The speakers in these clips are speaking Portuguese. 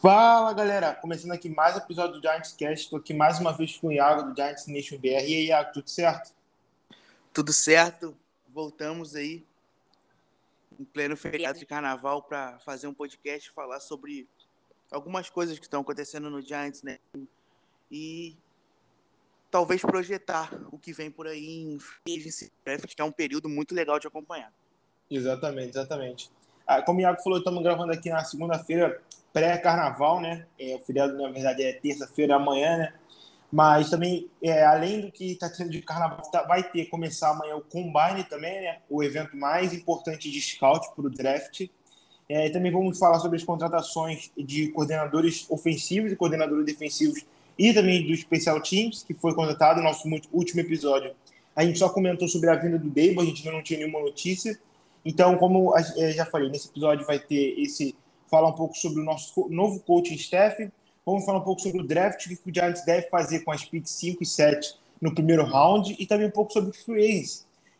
Fala galera, começando aqui mais um episódio do Giants Cast. Estou aqui mais uma vez com o Iago do Giants Nation BR. E aí, Iago, tudo certo? Tudo certo, voltamos aí em pleno feriado de carnaval para fazer um podcast falar sobre algumas coisas que estão acontecendo no Giants, né? E talvez projetar o que vem por aí em draft, que é um período muito legal de acompanhar. Exatamente, exatamente. Ah, como o Iago falou, estamos gravando aqui na segunda-feira, pré-carnaval, né? É, o feriado, na verdade, é terça-feira, amanhã, né? Mas também, é, além do que está tendo de carnaval, tá, vai ter começar amanhã o Combine também, né? O evento mais importante de scout para o draft. É, também vamos falar sobre as contratações de coordenadores ofensivos e coordenadores defensivos e também do Special Teams, que foi contratado no nosso último episódio. A gente só comentou sobre a vinda do Dable, a gente ainda não tinha nenhuma notícia. Então, como eu já falei, nesse episódio vai ter esse falar um pouco sobre o nosso novo coaching staff, vamos falar um pouco sobre o draft, o que o Giants deve fazer com as picks 5 e 7 no primeiro round, e também um pouco sobre o free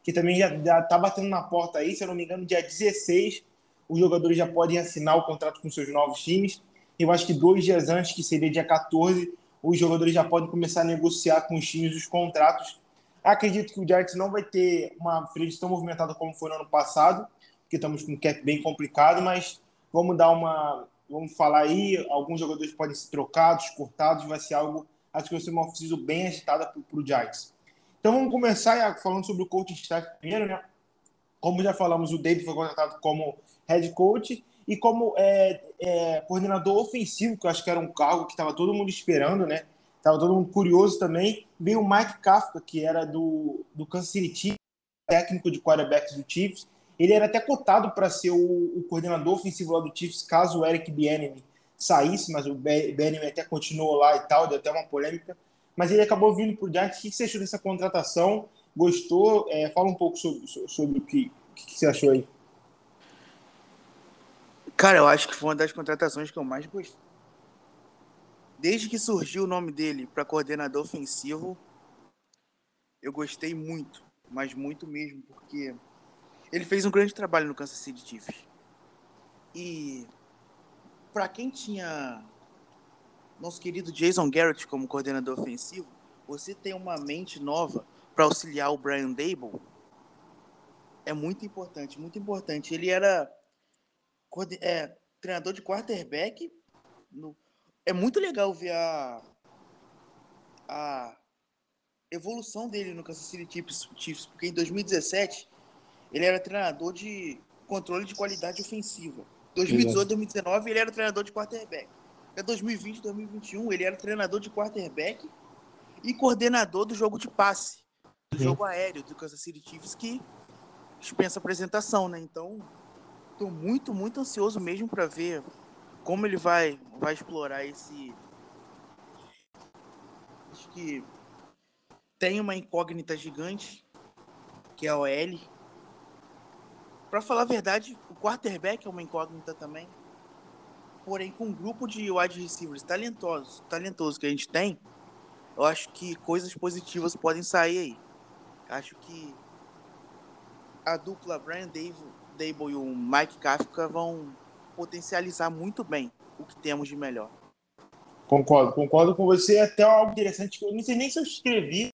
que também já está batendo na porta aí, se eu não me engano, dia 16, os jogadores já podem assinar o contrato com seus novos times. Eu acho que dois dias antes, que seria dia 14, os jogadores já podem começar a negociar com os times os contratos. Acredito que o Giants não vai ter uma free tão movimentada como foi no ano passado, porque estamos com um cap bem complicado, mas vamos dar uma. Vamos falar aí, alguns jogadores podem ser trocados, cortados, vai ser algo, acho que vai ser uma off bem agitada para o Giants. Então vamos começar, falando sobre o coaching staff primeiro, né? Como já falamos, o David foi contratado como head coach e como é, é, coordenador ofensivo, que eu acho que era um cargo que estava todo mundo esperando, né? Estava todo mundo curioso também. Veio o Mike Kafka, que era do, do Kansas City Chiefs, técnico de quarterbacks do Chiefs. Ele era até cotado para ser o, o, coordenador ofensivo lá do Chiefs, caso o Eric Bieniemy saísse, mas o Bieniemy até continuou lá e tal, deu até uma polêmica. Mas ele acabou vindo para o Giants. O que você achou dessa contratação? Gostou? É, fala um pouco sobre, sobre o que, que você achou aí. Cara, eu acho que foi uma das contratações que eu mais gostei. Desde que surgiu o nome dele para coordenador ofensivo, eu gostei muito, mas muito mesmo, porque ele fez um grande trabalho no Kansas City Chiefs. E para quem tinha nosso querido Jason Garrett como coordenador ofensivo, você tem uma mente nova para auxiliar o Brian Dable é muito importante, muito importante. Ele era é, treinador de quarterback. No, é muito legal ver a, a evolução dele no Kansas City Chiefs, porque em 2017 ele era treinador de controle de qualidade ofensiva. 2018, 2019 ele era treinador de quarterback. Até 2020, 2021 ele era treinador de quarterback e coordenador do jogo de passe, do Sim. jogo aéreo do Kansas City Chiefs que dispensa apresentação, né? Então, estou muito, muito ansioso mesmo para ver como ele vai vai explorar esse acho que tem uma incógnita gigante que é a OL para falar a verdade, o quarterback é uma incógnita também. Porém, com um grupo de wide receivers talentosos, talentosos que a gente tem, eu acho que coisas positivas podem sair aí. Acho que a dupla Brian Dable e o Mike Kafka vão potencializar muito bem o que temos de melhor. Concordo, concordo com você. Até algo interessante que eu não sei nem se eu escrevi,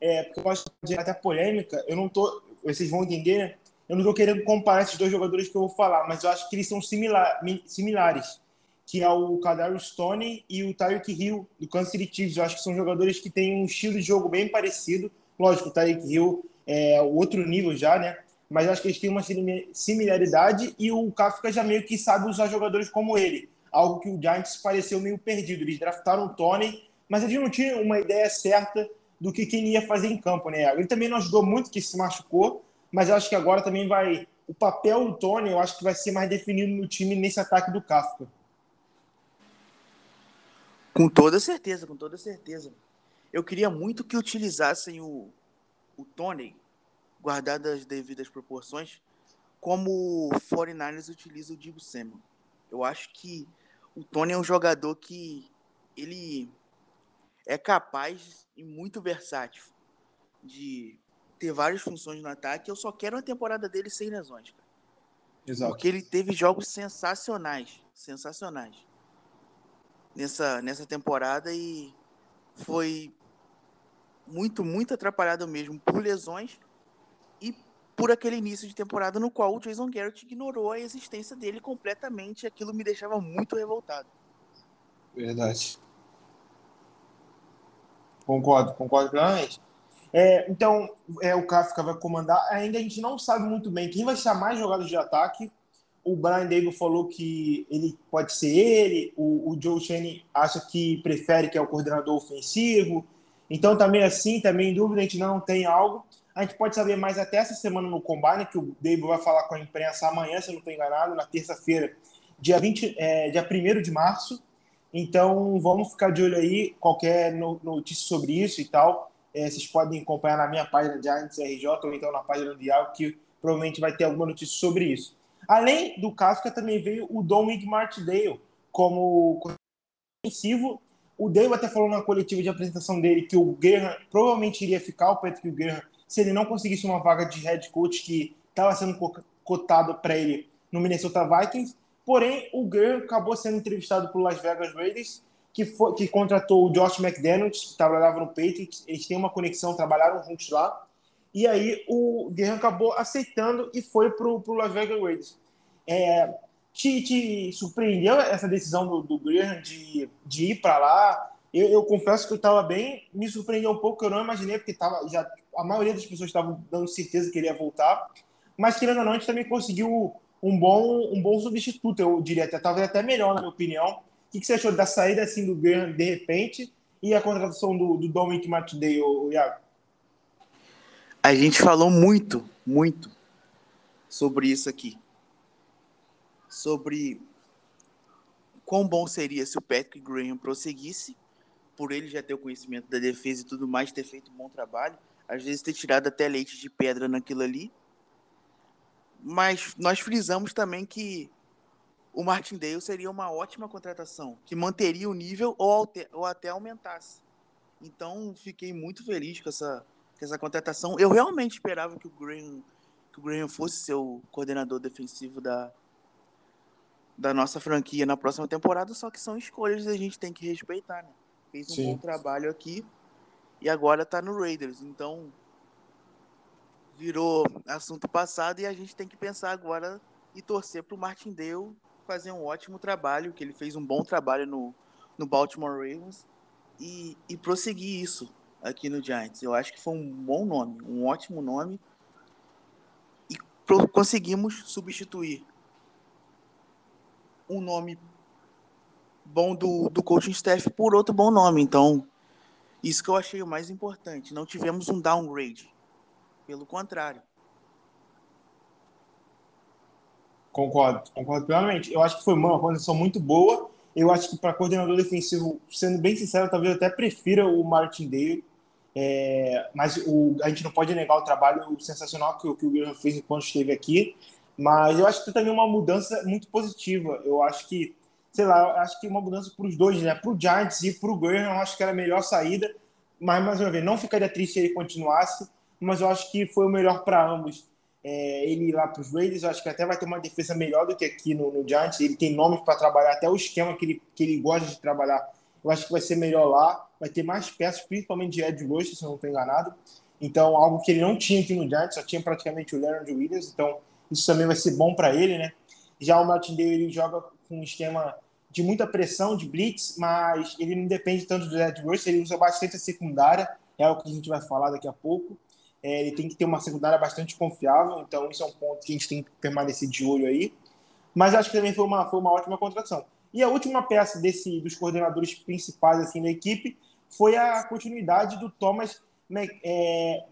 é, porque eu acho que até polêmica. Eu não tô, vocês vão entender, né? eu não estou querendo comparar esses dois jogadores que eu vou falar, mas eu acho que eles são similar, similares, que é o Kadarius Stone e o Tyreek Hill, do Kansas City Chiefs. Eu acho que são jogadores que têm um estilo de jogo bem parecido. Lógico, o Tyreek Hill é outro nível já, né? Mas acho que eles têm uma similaridade e o Kafka já meio que sabe usar jogadores como ele. Algo que o Giants pareceu meio perdido. Eles draftaram o Tony, mas eles não tinham uma ideia certa do que quem ia fazer em campo, né? Ele também não ajudou muito, que se machucou, mas acho que agora também vai. O papel do Tony, eu acho que vai ser mais definido no time nesse ataque do Kafka. Com toda certeza, com toda certeza. Eu queria muito que utilizassem o, o Tony, guardado as devidas proporções, como o 49ers utiliza o Dibu Samuel. Eu acho que o Tony é um jogador que ele é capaz e muito versátil de ter várias funções no ataque. Eu só quero uma temporada dele sem lesões, cara. Exato. Porque ele teve jogos sensacionais. Sensacionais. nessa, nessa temporada e foi muito, muito atrapalhado mesmo por lesões e por aquele início de temporada no qual o Jason Garrett ignorou a existência dele completamente. Aquilo me deixava muito revoltado. Verdade. Concordo, concordo plenamente. É, então, é, o Kafka vai comandar. Ainda a gente não sabe muito bem quem vai chamar jogadas de ataque. O Brian Daigle falou que ele pode ser ele. O, o Joe Shane acha que prefere que é o coordenador ofensivo. Então, também assim, também em dúvida, a gente não tem algo. A gente pode saber mais até essa semana no Combine, que o Daigle vai falar com a imprensa amanhã, se eu não estou enganado, na terça-feira, dia, 20, é, dia 1 de março. Então, vamos ficar de olho aí, qualquer notícia sobre isso e tal. É, vocês podem acompanhar na minha página Giants RJ ou então na página do Diago, que provavelmente vai ter alguma notícia sobre isso. Além do Kafka, também veio o Dominic Martindale como ofensivo. O Dale até falou na coletiva de apresentação dele que o Graham provavelmente iria ficar, o Patrick Graham, se ele não conseguisse uma vaga de head coach que estava sendo cotado para ele no Minnesota Vikings. Porém, o Graham acabou sendo entrevistado por Las Vegas Raiders que, foi, que contratou o Josh McDaniels, que trabalhava no Patriots, eles têm uma conexão, trabalharam juntos lá, e aí o Guerrero acabou aceitando e foi para o Las Vegas Raiders. É, te, te, surpreendeu essa decisão do, do Graham de, de ir para lá? Eu, eu, confesso que eu estava bem, me surpreendeu um pouco, eu não imaginei, porque tava, já, a maioria das pessoas estavam dando certeza que ele ia voltar, mas querendo ou não, a gente também conseguiu um bom, um bom substituto, eu diria até, talvez até melhor, na minha opinião, que, que você achou da saída assim, do Graham de repente e a contratação do, do Dominic Martindale, o Iago? A gente falou muito, muito sobre isso aqui. Sobre quão bom seria se o Patrick Graham prosseguisse, por ele já ter o conhecimento da defesa e tudo mais, ter feito um bom trabalho, às vezes ter tirado até leite de pedra naquilo ali. Mas nós frisamos também que o Martindale seria uma ótima contratação, que manteria o nível ou, ou até aumentasse. Então, fiquei muito feliz com essa, com essa contratação. Eu realmente esperava que o Graham, que o Graham fosse ser o coordenador defensivo da, da nossa franquia na próxima temporada, só que são escolhas que a gente tem que respeitar, né? Fez um Sim. bom trabalho aqui e agora está no Raiders. Então, virou assunto passado e a gente tem que pensar agora e torcer para o Martindale fazer um ótimo trabalho, que ele fez um bom trabalho no, no Baltimore Ravens e, e prosseguir isso aqui no Giants. Eu acho que foi um bom nome, um ótimo nome e conseguimos substituir um nome bom do, do coaching staff por outro bom nome. Então, isso que eu achei o mais importante. Não tivemos um downgrade. Pelo contrário, Concordo, concordo plenamente. Eu acho que foi uma condição muito boa. Eu acho que para coordenador defensivo, sendo bem sincero, talvez até prefira o Martin Dale. É, mas o, a gente não pode negar o trabalho sensacional que, que o Graham fez enquanto esteve aqui. Mas eu acho que também uma mudança muito positiva. Eu acho que, sei lá, acho que uma mudança para os dois, né? Para o Giants e para o Graham, acho que era a melhor saída. Mas, mais uma vez, não ficaria triste se ele continuasse. Mas eu acho que foi o melhor para ambos é, ele ir lá para os Raiders, eu acho que até vai ter uma defesa melhor do que aqui no, no Giants. Ele tem nomes para trabalhar, até o esquema que ele, que ele gosta de trabalhar, eu acho que vai ser melhor lá. Vai ter mais peças, principalmente de Ed Rush, se eu não estou enganado. Então, algo que ele não tinha aqui no Giants, só tinha praticamente o Leonard Williams. Então, isso também vai ser bom para ele, né? Já o Martin Day, ele joga com um esquema de muita pressão, de blitz, mas ele não depende tanto do Ed Rush, ele usa bastante a secundária, é o que a gente vai falar daqui a pouco. É, ele tem que ter uma secundária bastante confiável, então isso é um ponto que a gente tem que permanecer de olho aí. Mas acho que também foi uma, foi uma ótima contratação. E a última peça desse, dos coordenadores principais assim, da equipe foi a continuidade do Thomas Mc, é,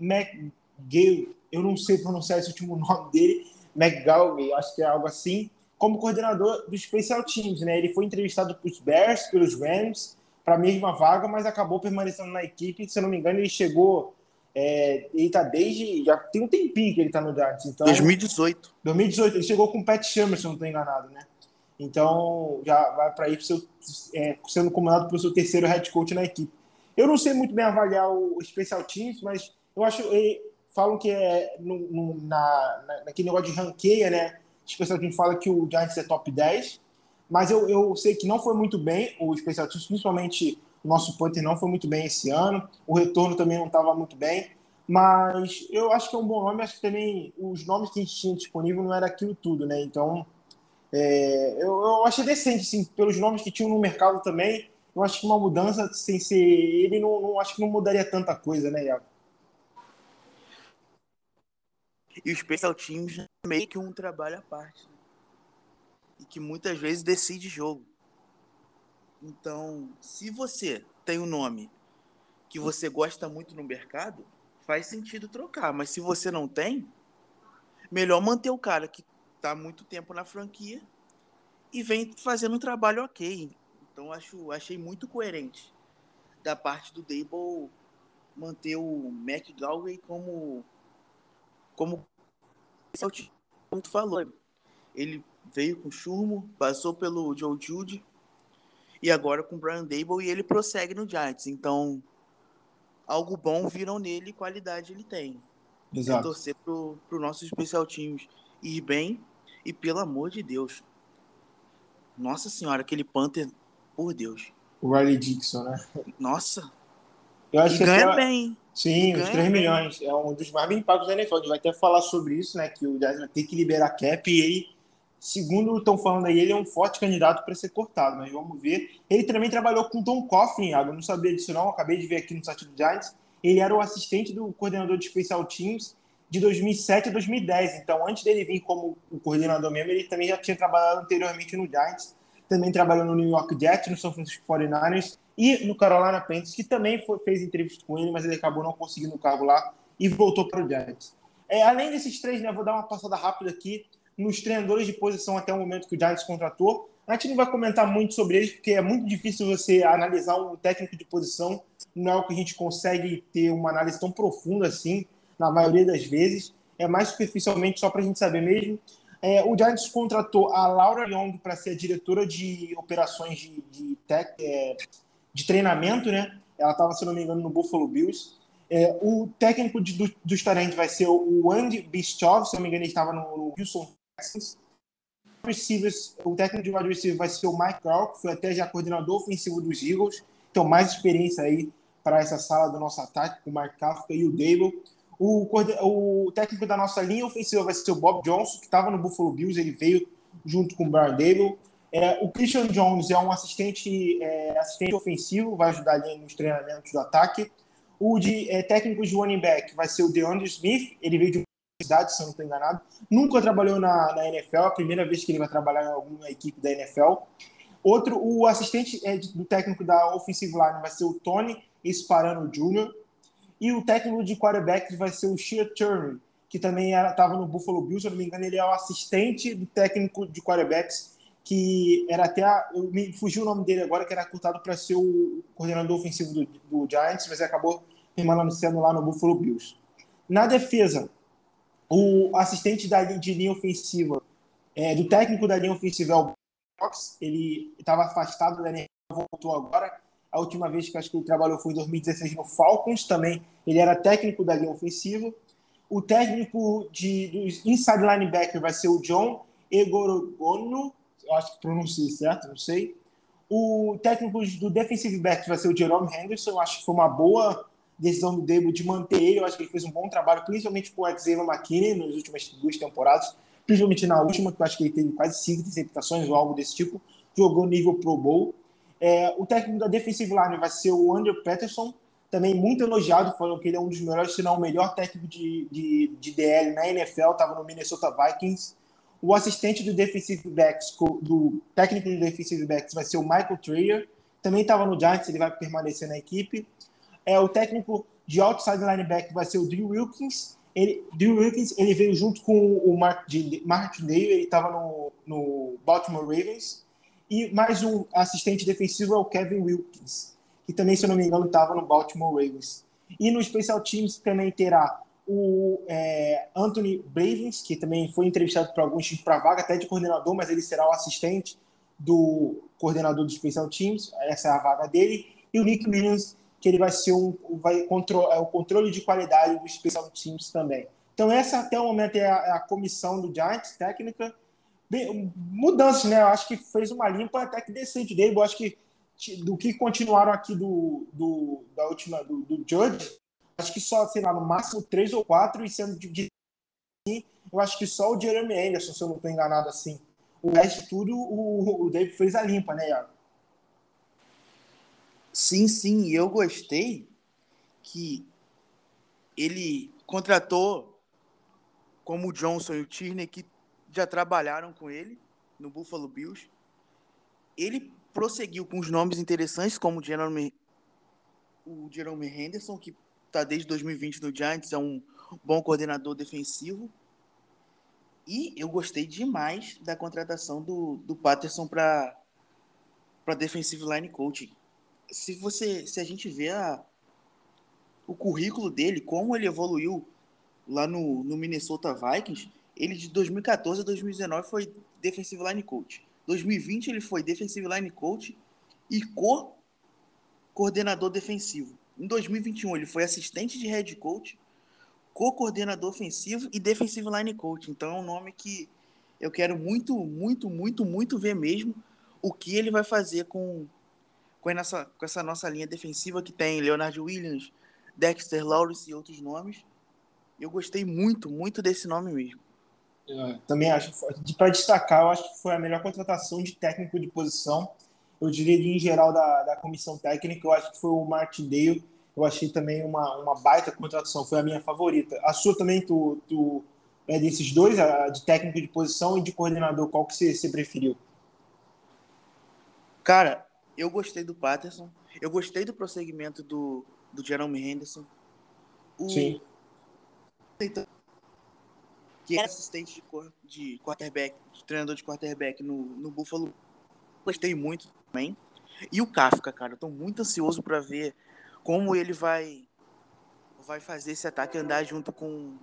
eu não sei pronunciar esse último nome dele, McGalloway, acho que é algo assim, como coordenador do Special Teams. Né? Ele foi entrevistado pelos Bears, pelos Rams, para a mesma vaga, mas acabou permanecendo na equipe. Se eu não me engano, ele chegou é, ele tá desde. Já tem um tempinho que ele tá no Giants. Então, 2018. 2018, ele chegou com o Pat Shermer, se eu não estou enganado, né? Então já vai para ir seu, é, sendo comandado pelo seu terceiro head coach na equipe. Eu não sei muito bem avaliar o, Special Teams, mas eu acho. Ele, falam que é no, no, na, na, naquele negócio de ranqueia, né? O Special Teams fala que o Giants é top 10, Mas eu, eu sei que não foi muito bem o Special Teams, principalmente o nosso punter não foi muito bem esse ano. O retorno também não estava muito bem. Mas eu acho que é um bom nome. Acho que também os nomes que a gente tinha disponível não era aquilo tudo, né? Então, é, eu, eu achei decente, sim, pelos nomes que tinham no mercado também. Eu acho que uma mudança sem ser ele, não, não acho que não mudaria tanta coisa, né, Iago? E o Special Teams é meio que um trabalho à parte. Né? E que muitas vezes decide jogo. Então, se você tem um nome que você gosta muito no mercado, faz sentido trocar. Mas se você não tem, melhor manter o cara que está muito tempo na franquia e vem fazendo um trabalho ok. Então, acho, achei muito coerente da parte do Dable manter o Mac Galway como como como tu falou. Ele veio com churmo, passou pelo Joe Judy e agora com o Brian Dable e ele prossegue no Giants. Então, algo bom viram nele qualidade ele tem. Exato. É torcer pro, pro nosso especial teams ir bem e pelo amor de Deus. Nossa senhora, aquele Panther, por Deus. O Riley Dixon, né? Nossa. Eu acho e que ganha bem. Sim, os 3 milhões. É um dos mais bem pagos da NFL. A gente vai até falar sobre isso, né? Que o Giants vai ter que liberar cap e ele, segundo estão falando aí, ele é um forte candidato para ser cortado, mas vamos ver. Ele também trabalhou com Tom Coughlin, eu não sabia disso não, acabei de ver aqui no site do Giants. Ele era o assistente do coordenador de Special Teams de 2007 a 2010. Então, antes dele vir como o coordenador mesmo, ele também já tinha trabalhado anteriormente no Giants. Também trabalhou no New York Jets, no São Francisco 49ers e no Carolina Panthers, que também foi, fez entrevista com ele, mas ele acabou não conseguindo o cargo lá e voltou para o Giants. É, além desses três, né, vou dar uma passada rápida aqui nos treinadores de posição até o momento que o Giants contratou. A gente não vai comentar muito sobre eles, porque é muito difícil você analisar um técnico de posição. Não é algo que a gente consegue ter uma análise tão profunda assim, na maioria das vezes. É mais superficialmente só para a gente saber mesmo. É, o Giants contratou a Laura Young para ser a diretora de operações de, de tech, é, de treinamento, né? Ela estava, se não me engano, no Buffalo Bills. É, o técnico de, do, dos talentos vai ser o Andy Bistov, se não me engano, ele estava no, Houston Texans. O técnico de wide receiver vai ser o Mike Carl, que foi até já coordenador ofensivo dos Eagles. Então, mais experiência aí para essa sala do nosso ataque, com o Mark Kafka e o Dable. O, o, técnico da nossa linha ofensiva vai ser o Bob Johnson, que estava no Buffalo Bills, ele veio junto com o Brian Dable. É, o Christian Jones é um assistente, é, assistente ofensivo, vai ajudar ali nos treinamentos do ataque. O de é, técnico de running back vai ser o DeAndre Smith, ele veio de universidade, se eu não estou enganado. Nunca trabalhou na, na NFL, é a primeira vez que ele vai trabalhar em alguma equipe da NFL. Outro, o assistente é, do técnico da offensive line vai ser o Tony Esparano Jr. E o técnico de quarterback vai ser o Shea Turner, que também estava no Buffalo Bills, se eu não me engano, ele é o assistente do técnico de quarterbacks que era até. A, eu me fugiu o nome dele agora, que era cortado para ser o coordenador ofensivo do, do Giants, mas acabou permanecendo lá no Buffalo Bills. Na defesa, o assistente da, de linha ofensiva, é, do técnico da linha ofensiva é o Box, ele estava afastado da NFL, voltou agora. A última vez que acho que ele trabalhou foi em 2016 no Falcons, também ele era técnico da linha ofensiva. O técnico de, dos inside linebacker vai ser o John Egorogono, eu acho que pronunciei certo, não sei. O técnico do defensive back vai ser o Jerome Henderson, eu acho que foi uma boa decisão do Debo de manter ele, eu acho que ele fez um bom trabalho, principalmente com o Xavier McKinney nas últimas duas temporadas, principalmente na última, que eu acho que ele teve quase cinco interceptações ou algo desse tipo, jogou nível Pro Bowl. É, o técnico da defensive line vai ser o Andrew Patterson, também muito elogiado, falou que ele é um dos melhores, se não o melhor técnico de, de, de DL na NFL, estava no Minnesota Vikings. O assistente do defensive backs, do técnico do defensive backs vai ser o Michael Trayer. Também estava no Giants, ele vai permanecer na equipe. É, o técnico de outside linebacker vai ser o Drew Wilkins. Ele, Drew Wilkins ele veio junto com o Mark, Martindale, ele estava no, no Baltimore Ravens. E mais um assistente defensivo é o Kevin Wilkins, que também, se eu não me engano, estava no Baltimore Ravens. E no Special Teams também terá o é, Anthony Bravens, que também foi entrevistado por alguns times para vaga, até de coordenador, mas ele será o assistente do coordenador do Special Teams, essa é a vaga dele, e o Nick Williams, que ele vai ser um, vai contro é o controle de qualidade do Special Teams também. Então essa até o momento é a, é a comissão do Giants técnica. bem, mudanças, né? Eu acho que fez uma limpa até que decente dele. Eu acho que do que continuaram aqui do, do da última do, do Judge, acho que só, sei lá, no máximo três ou quatro, e sendo de, eu acho que só o Jeremy Anderson, se eu não estou enganado assim. O resto tudo, o, o David fez a limpa, né, Iago? Sim, sim, eu gostei que ele contratou como o Johnson e o Tierney, que já trabalharam com ele no Buffalo Bills. Ele prosseguiu com os nomes interessantes, como o Jeremy, o Jeremy Henderson, que está desde 2020 no Giants, é um bom coordenador defensivo. E eu gostei demais da contratação do, do Patterson para defensive line coaching. Se você, se a gente vê a, o currículo dele, como ele evoluiu lá no, no Minnesota Vikings, ele de 2014 a 2019 foi defensive line coach. 2020 ele foi defensive line coach e co coordenador defensivo. Em 2021 ele foi assistente de head coach, co-coordenador ofensivo e defensive line coach. Então é um nome que eu quero muito, muito, muito, muito ver mesmo o que ele vai fazer com com essa, com essa nossa linha defensiva que tem Leonard Williams, Dexter Lawrence e outros nomes. Eu gostei muito, muito desse nome mesmo. É, também acho, para destacar, eu acho que foi a melhor contratação de técnico de posição. Eu diria em geral da, da comissão técnica, eu acho que foi o Martin Dale. Eu achei também uma, uma baita contratação, foi a minha favorita. A sua também, tu, tu é desses dois, a, de técnico de posição e de coordenador, qual que você, você preferiu? Cara, eu gostei do Patterson, eu gostei do prosseguimento do, do Jerome Henderson. O, Sim que era assistente de, de quarterback, de treinador de quarterback no, no Buffalo. Gostei muito também. E o Kafka, cara, eu tô muito ansioso para ver como ele vai vai fazer esse ataque andar junto com,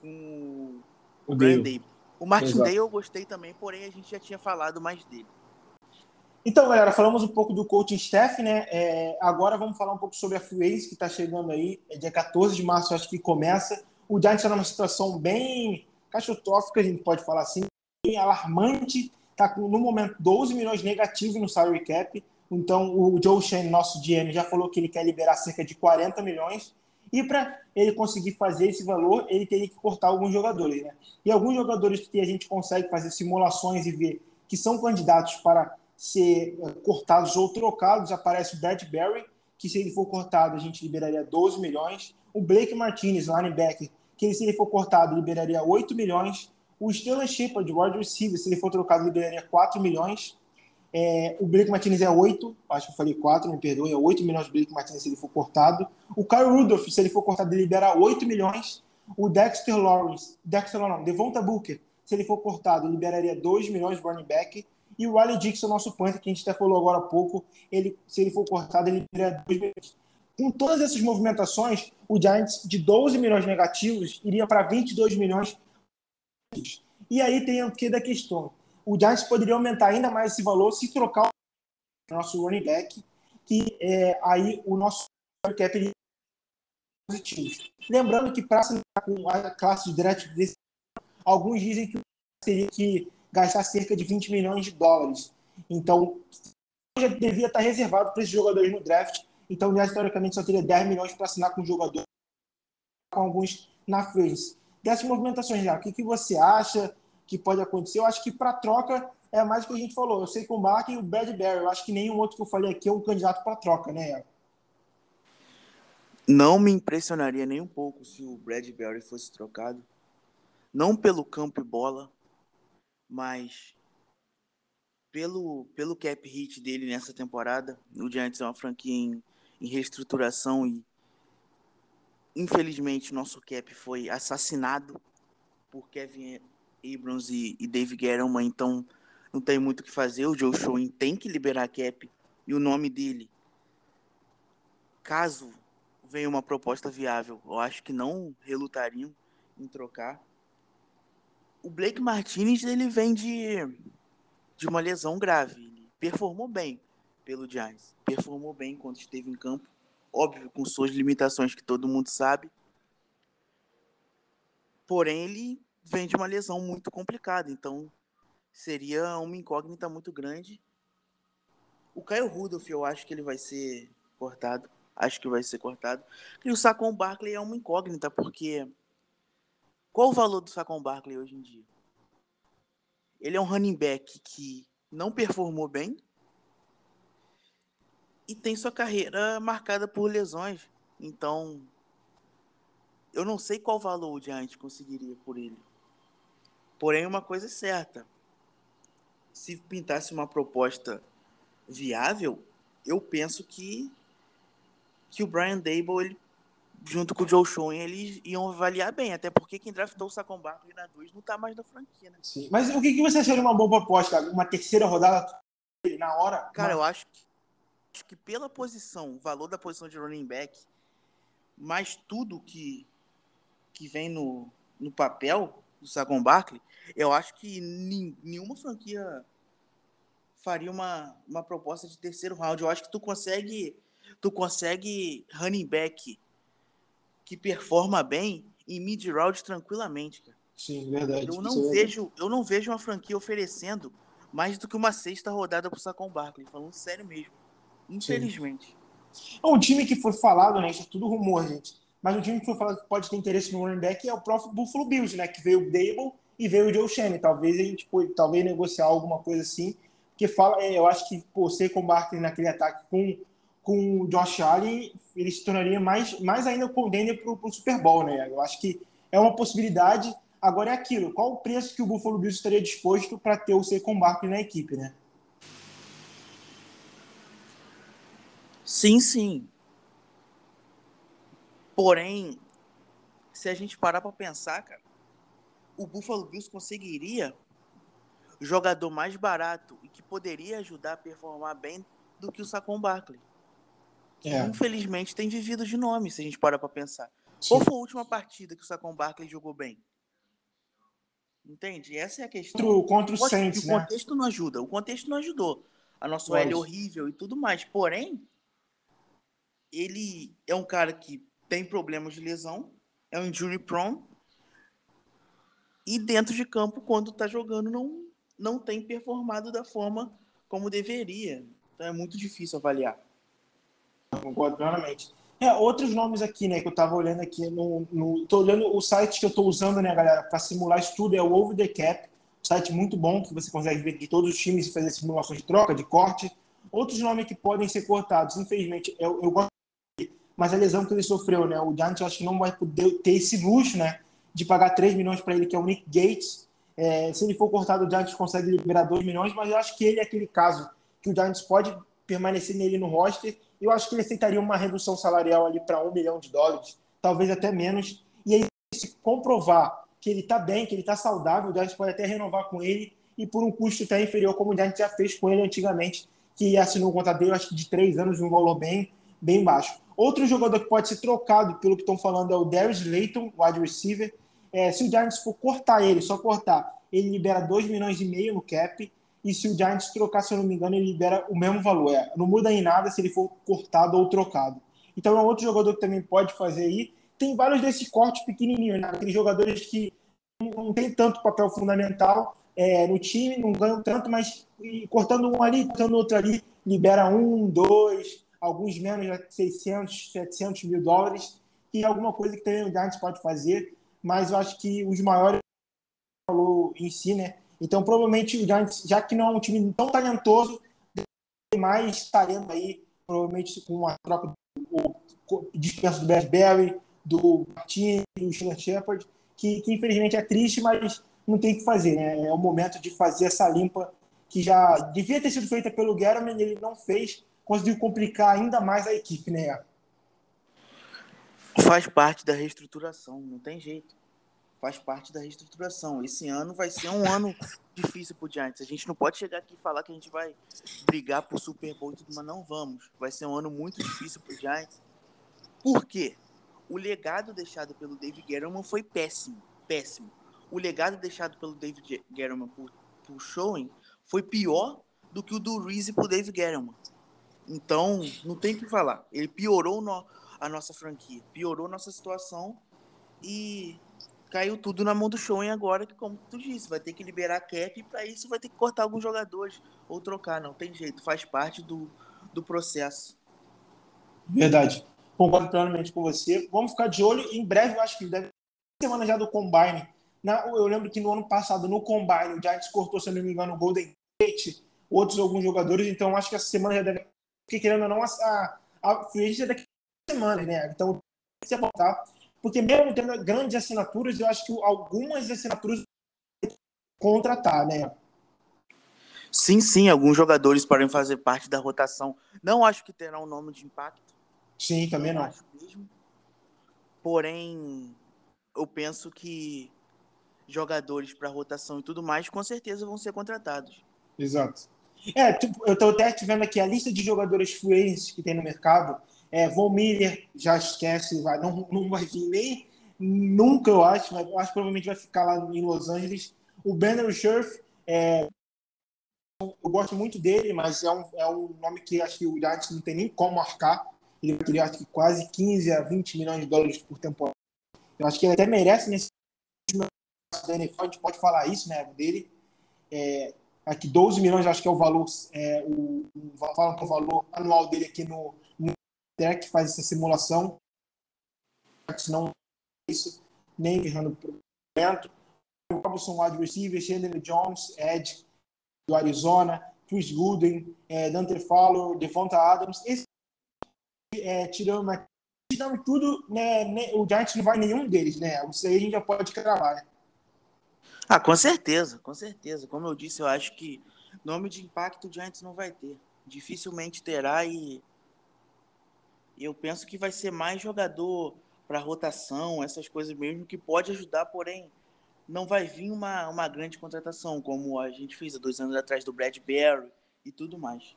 com o, Dale. O Martin Dale eu gostei também, porém a gente já tinha falado mais dele. Então, galera, falamos um pouco do coaching staff, né? É, agora vamos falar um pouco sobre a Free que está chegando aí. É dia 14 de março, acho que começa. O Giants está numa situação bem cachotófica, a gente pode falar assim, bem alarmante. Está no momento 12 milhões negativos no salary cap. Então, o Joe Shane, nosso GM, já falou que ele quer liberar cerca de 40 milhões. E para ele conseguir fazer esse valor, ele teria que cortar alguns jogadores. Né? E alguns jogadores que a gente consegue fazer simulações e ver que são candidatos para ser eh, cortados ou trocados, aparece o Brad Berry, que se ele for cortado a gente liberaria 12 milhões. O Blake Martinez, linebacker, que se ele for cortado liberaria 8 milhões. O Sterling Shepard, wide receiver, se ele for trocado liberaria 4 milhões. É, o Blake Martinez é 8, acho que eu falei 4, me perdoe, é 8 milhões do Blake Martinez se ele for cortado. O Kyle Rudolph, se ele for cortado, ele libera 8 milhões. O Dexter Lawrence, Dexter não, Devonta Booker, se ele for cortado, liberaria 2 milhões do running back. E o Riley Dixon, nosso punter, que a gente até falou agora há pouco, ele, se ele for cortado, ele teria 2 milhões. Com todas essas movimentações, o Giants, de 12 milhões negativos, iria para 22 milhões. E aí tem o que da questão? O Giants poderia aumentar ainda mais esse valor se trocar o nosso running back, que é, aí o nosso cap positivo. Lembrando que para com a classe de draft desse alguns dizem que teria que gastar cerca de 20 milhões de dólares. Então, já devia estar reservado para esses jogadores no draft. Então, já teoricamente só teria 10 milhões para assinar com o jogador, com alguns na frente. Dessas movimentações já, o que, que você acha que pode acontecer? Eu acho que para troca é mais o que a gente falou. Eu sei que o Mark e o Bradbury, eu acho que nenhum outro que eu falei aqui é um candidato para troca, né? Não me impressionaria nem um pouco se o Bradbury fosse trocado. Não pelo campo e bola, mas pelo, pelo cap hit dele nessa temporada, o Giants é uma franquia em, em reestruturação e infelizmente nosso cap foi assassinado por Kevin Abrams e, e Dave Gettleman, então não tem muito o que fazer. O Joe Schoen tem que liberar cap e o nome dele, caso venha uma proposta viável, eu acho que não relutariam em trocar o Blake Martinez ele vem de, de uma lesão grave. Ele performou bem pelo Giants. Performou bem quando esteve em campo. Óbvio, com suas limitações que todo mundo sabe. Porém, ele vem de uma lesão muito complicada. Então, seria uma incógnita muito grande. O Caio Rudolph, eu acho que ele vai ser cortado. Acho que vai ser cortado. E o Sacon Barkley é uma incógnita, porque qual o valor do Sacon Barkley hoje em dia? Ele é um running back que não performou bem e tem sua carreira marcada por lesões. Então, eu não sei qual valor o Giants conseguiria por ele. Porém, uma coisa é certa. Se pintasse uma proposta viável, eu penso que que o Brian Dable, ele, junto com o Joe Schoen, eles iam avaliar bem, até porque quem draftou o Saquon Barkley na 2 não tá mais na franquia, né? Sim. Mas o que, que você achou de uma boa proposta? Uma terceira rodada na hora? Cara, eu acho que, acho que pela posição, o valor da posição de running back, mais tudo que, que vem no, no papel do Saquon Barkley, eu acho que nenhuma franquia faria uma, uma proposta de terceiro round. Eu acho que tu consegue tu consegue running back que performa bem em mid round tranquilamente, cara. Sim, verdade. Eu não é vejo, eu não vejo uma franquia oferecendo mais do que uma sexta rodada pro Sacon Barkley, falando sério mesmo. Infelizmente. Sim. Um time que foi falado, né? Isso é tudo rumor, gente. Mas um time que foi falado que pode ter interesse no running back é o próprio Buffalo Bills, né? Que veio o Dable e veio o Joe Shane. Talvez a gente pode, talvez negociar alguma coisa assim. Porque fala, é, eu acho que por com Barkley naquele ataque com com o Josh Allen, ele se tornaria mais, mais ainda contender para o Super Bowl, né? Eu acho que é uma possibilidade. Agora é aquilo, qual o preço que o Buffalo Bills estaria disposto para ter o Saquon Barkley na equipe, né? Sim, sim. Porém, se a gente parar para pensar, cara, o Buffalo Bills conseguiria jogador mais barato e que poderia ajudar a performar bem do que o Saquon Barkley é. infelizmente tem vivido de nome, se a gente parar para pensar. Sim. Qual foi a última partida que o Saquon Barkley jogou bem? Entende? Essa é a questão. Contra, contra o Saints, o né? contexto não ajuda. O contexto não ajudou. A nossa L é horrível e tudo mais. Porém, ele é um cara que tem problemas de lesão, é um injury prone, e dentro de campo, quando tá jogando, não, não tem performado da forma como deveria. Então é muito difícil avaliar. Concordo plenamente. É, outros nomes aqui, né, que eu tava olhando aqui no, no olhando o site que eu tô usando, né, galera, para simular isso tudo é o Over the Cap, site muito bom que você consegue ver de todos os times e fazer simulações de troca, de corte. Outros nomes que podem ser cortados, infelizmente, eu, eu gosto mas a lesão que ele sofreu, né, o Giants acho que não vai poder ter esse luxo, né, de pagar 3 milhões para ele, que é o Nick Gates. É, se ele for cortado, o Giants consegue liberar 2 milhões, mas eu acho que ele é aquele caso que o Giants pode permanecer nele no roster eu acho que ele aceitaria uma redução salarial ali para um milhão de dólares, talvez até menos. E aí, se comprovar que ele está bem, que ele está saudável, o Giants pode até renovar com ele e por um custo até inferior, como o Giants já fez com ele antigamente, que assinou um contrato dele, acho que de três anos, um valor bem, bem baixo. Outro jogador que pode ser trocado, pelo que estão falando, é o Darius Layton, wide receiver. É, se o Giants for cortar ele, só cortar, ele libera 2 milhões e meio no cap e se o Giants trocar, se eu não me engano, ele libera o mesmo valor. É, não muda em nada se ele for cortado ou trocado. Então é um outro jogador que também pode fazer aí. Tem vários desses cortes pequenininhos, né? aqueles jogadores que não tem tanto papel fundamental é, no time, não ganham tanto, mas cortando um ali, cortando outro ali, libera um, dois, alguns menos, 600, 700 mil dólares, e é alguma coisa que também o Giants pode fazer, mas eu acho que os maiores falou em si, né? Então, provavelmente, o Giants, já que não é um time tão talentoso, tem mais talento aí, provavelmente com a troca do dispensa do Berry, do Martin, do Sheila Shepard, que, que, infelizmente é triste, mas não tem o que fazer. Né? É o momento de fazer essa limpa que já devia ter sido feita pelo Guerrero, ele não fez, conseguiu complicar ainda mais a equipe, né? Faz parte da reestruturação, não tem jeito faz parte da reestruturação. Esse ano vai ser um ano difícil pro Giants. A gente não pode chegar aqui e falar que a gente vai brigar por Super Bowl e tudo, mas não vamos. Vai ser um ano muito difícil pro Giants. Por quê? O legado deixado pelo David Guerrero foi péssimo, péssimo. O legado deixado pelo David Guerrero por, por Showing foi pior do que o do Reese pro David Guerrero. Então, não tem o que falar. Ele piorou no, a nossa franquia, piorou nossa situação e caiu tudo na mão do Showen agora, que como tu disse, vai ter que liberar cap e para isso vai ter que cortar alguns jogadores ou trocar, não tem jeito, faz parte do, do processo. Verdade. Concordo plenamente com você. Vamos ficar de olho. Em breve, eu acho que deve semana já do Combine. Na, eu lembro que no ano passado, no Combine, o Giants cortou, se não me engano, o Golden State, outros alguns jogadores, então acho que essa semana já deve. Porque querendo ou não, a, a, a free é daqui a semana, né? Então tem que se apontar. Porque mesmo tendo grandes assinaturas, eu acho que algumas assinaturas contratar, né? Sim, sim, alguns jogadores podem fazer parte da rotação. Não acho que terá um nome de impacto. Sim, também não. Acho mesmo. Porém, eu penso que jogadores para rotação e tudo mais, com certeza vão ser contratados. Exato. É, tipo, eu estou até vendo aqui a lista de jogadores fluentes que tem no mercado. É, Von Miller, já esquece, vai, não, não vai vir nem nunca, eu acho. Mas eu acho que provavelmente vai ficar lá em Los Angeles. O Banner Scherf, é, eu gosto muito dele, mas é um, é um nome que acho que o Giants não tem nem como marcar. Ele vai acho que quase 15 a 20 milhões de dólares por temporada. Eu acho que ele até merece nesse da NFL, a gente pode falar isso, né, dele. É, aqui 12 milhões, acho que é o valor, é, o, o, falam que é o valor anual dele aqui no, no Tech, faz essa simulação. Não isso, nem errando momento. O Robson, wide receiver, Shandon Jones, Ed, do Arizona, Chris Gooden, é, Dante Fowler, Devonta Adams. Esse, é, tirando, tirando tudo, né, né, o Giants não vai nenhum deles, né? Isso aí a gente já pode cravar, né? Ah, com certeza, com certeza. Como eu disse, eu acho que nome de impacto o Giants não vai ter. Dificilmente terá e eu penso que vai ser mais jogador para rotação, essas coisas mesmo, que pode ajudar, porém não vai vir uma, uma grande contratação, como a gente fez há dois anos atrás do Bradbury e tudo mais.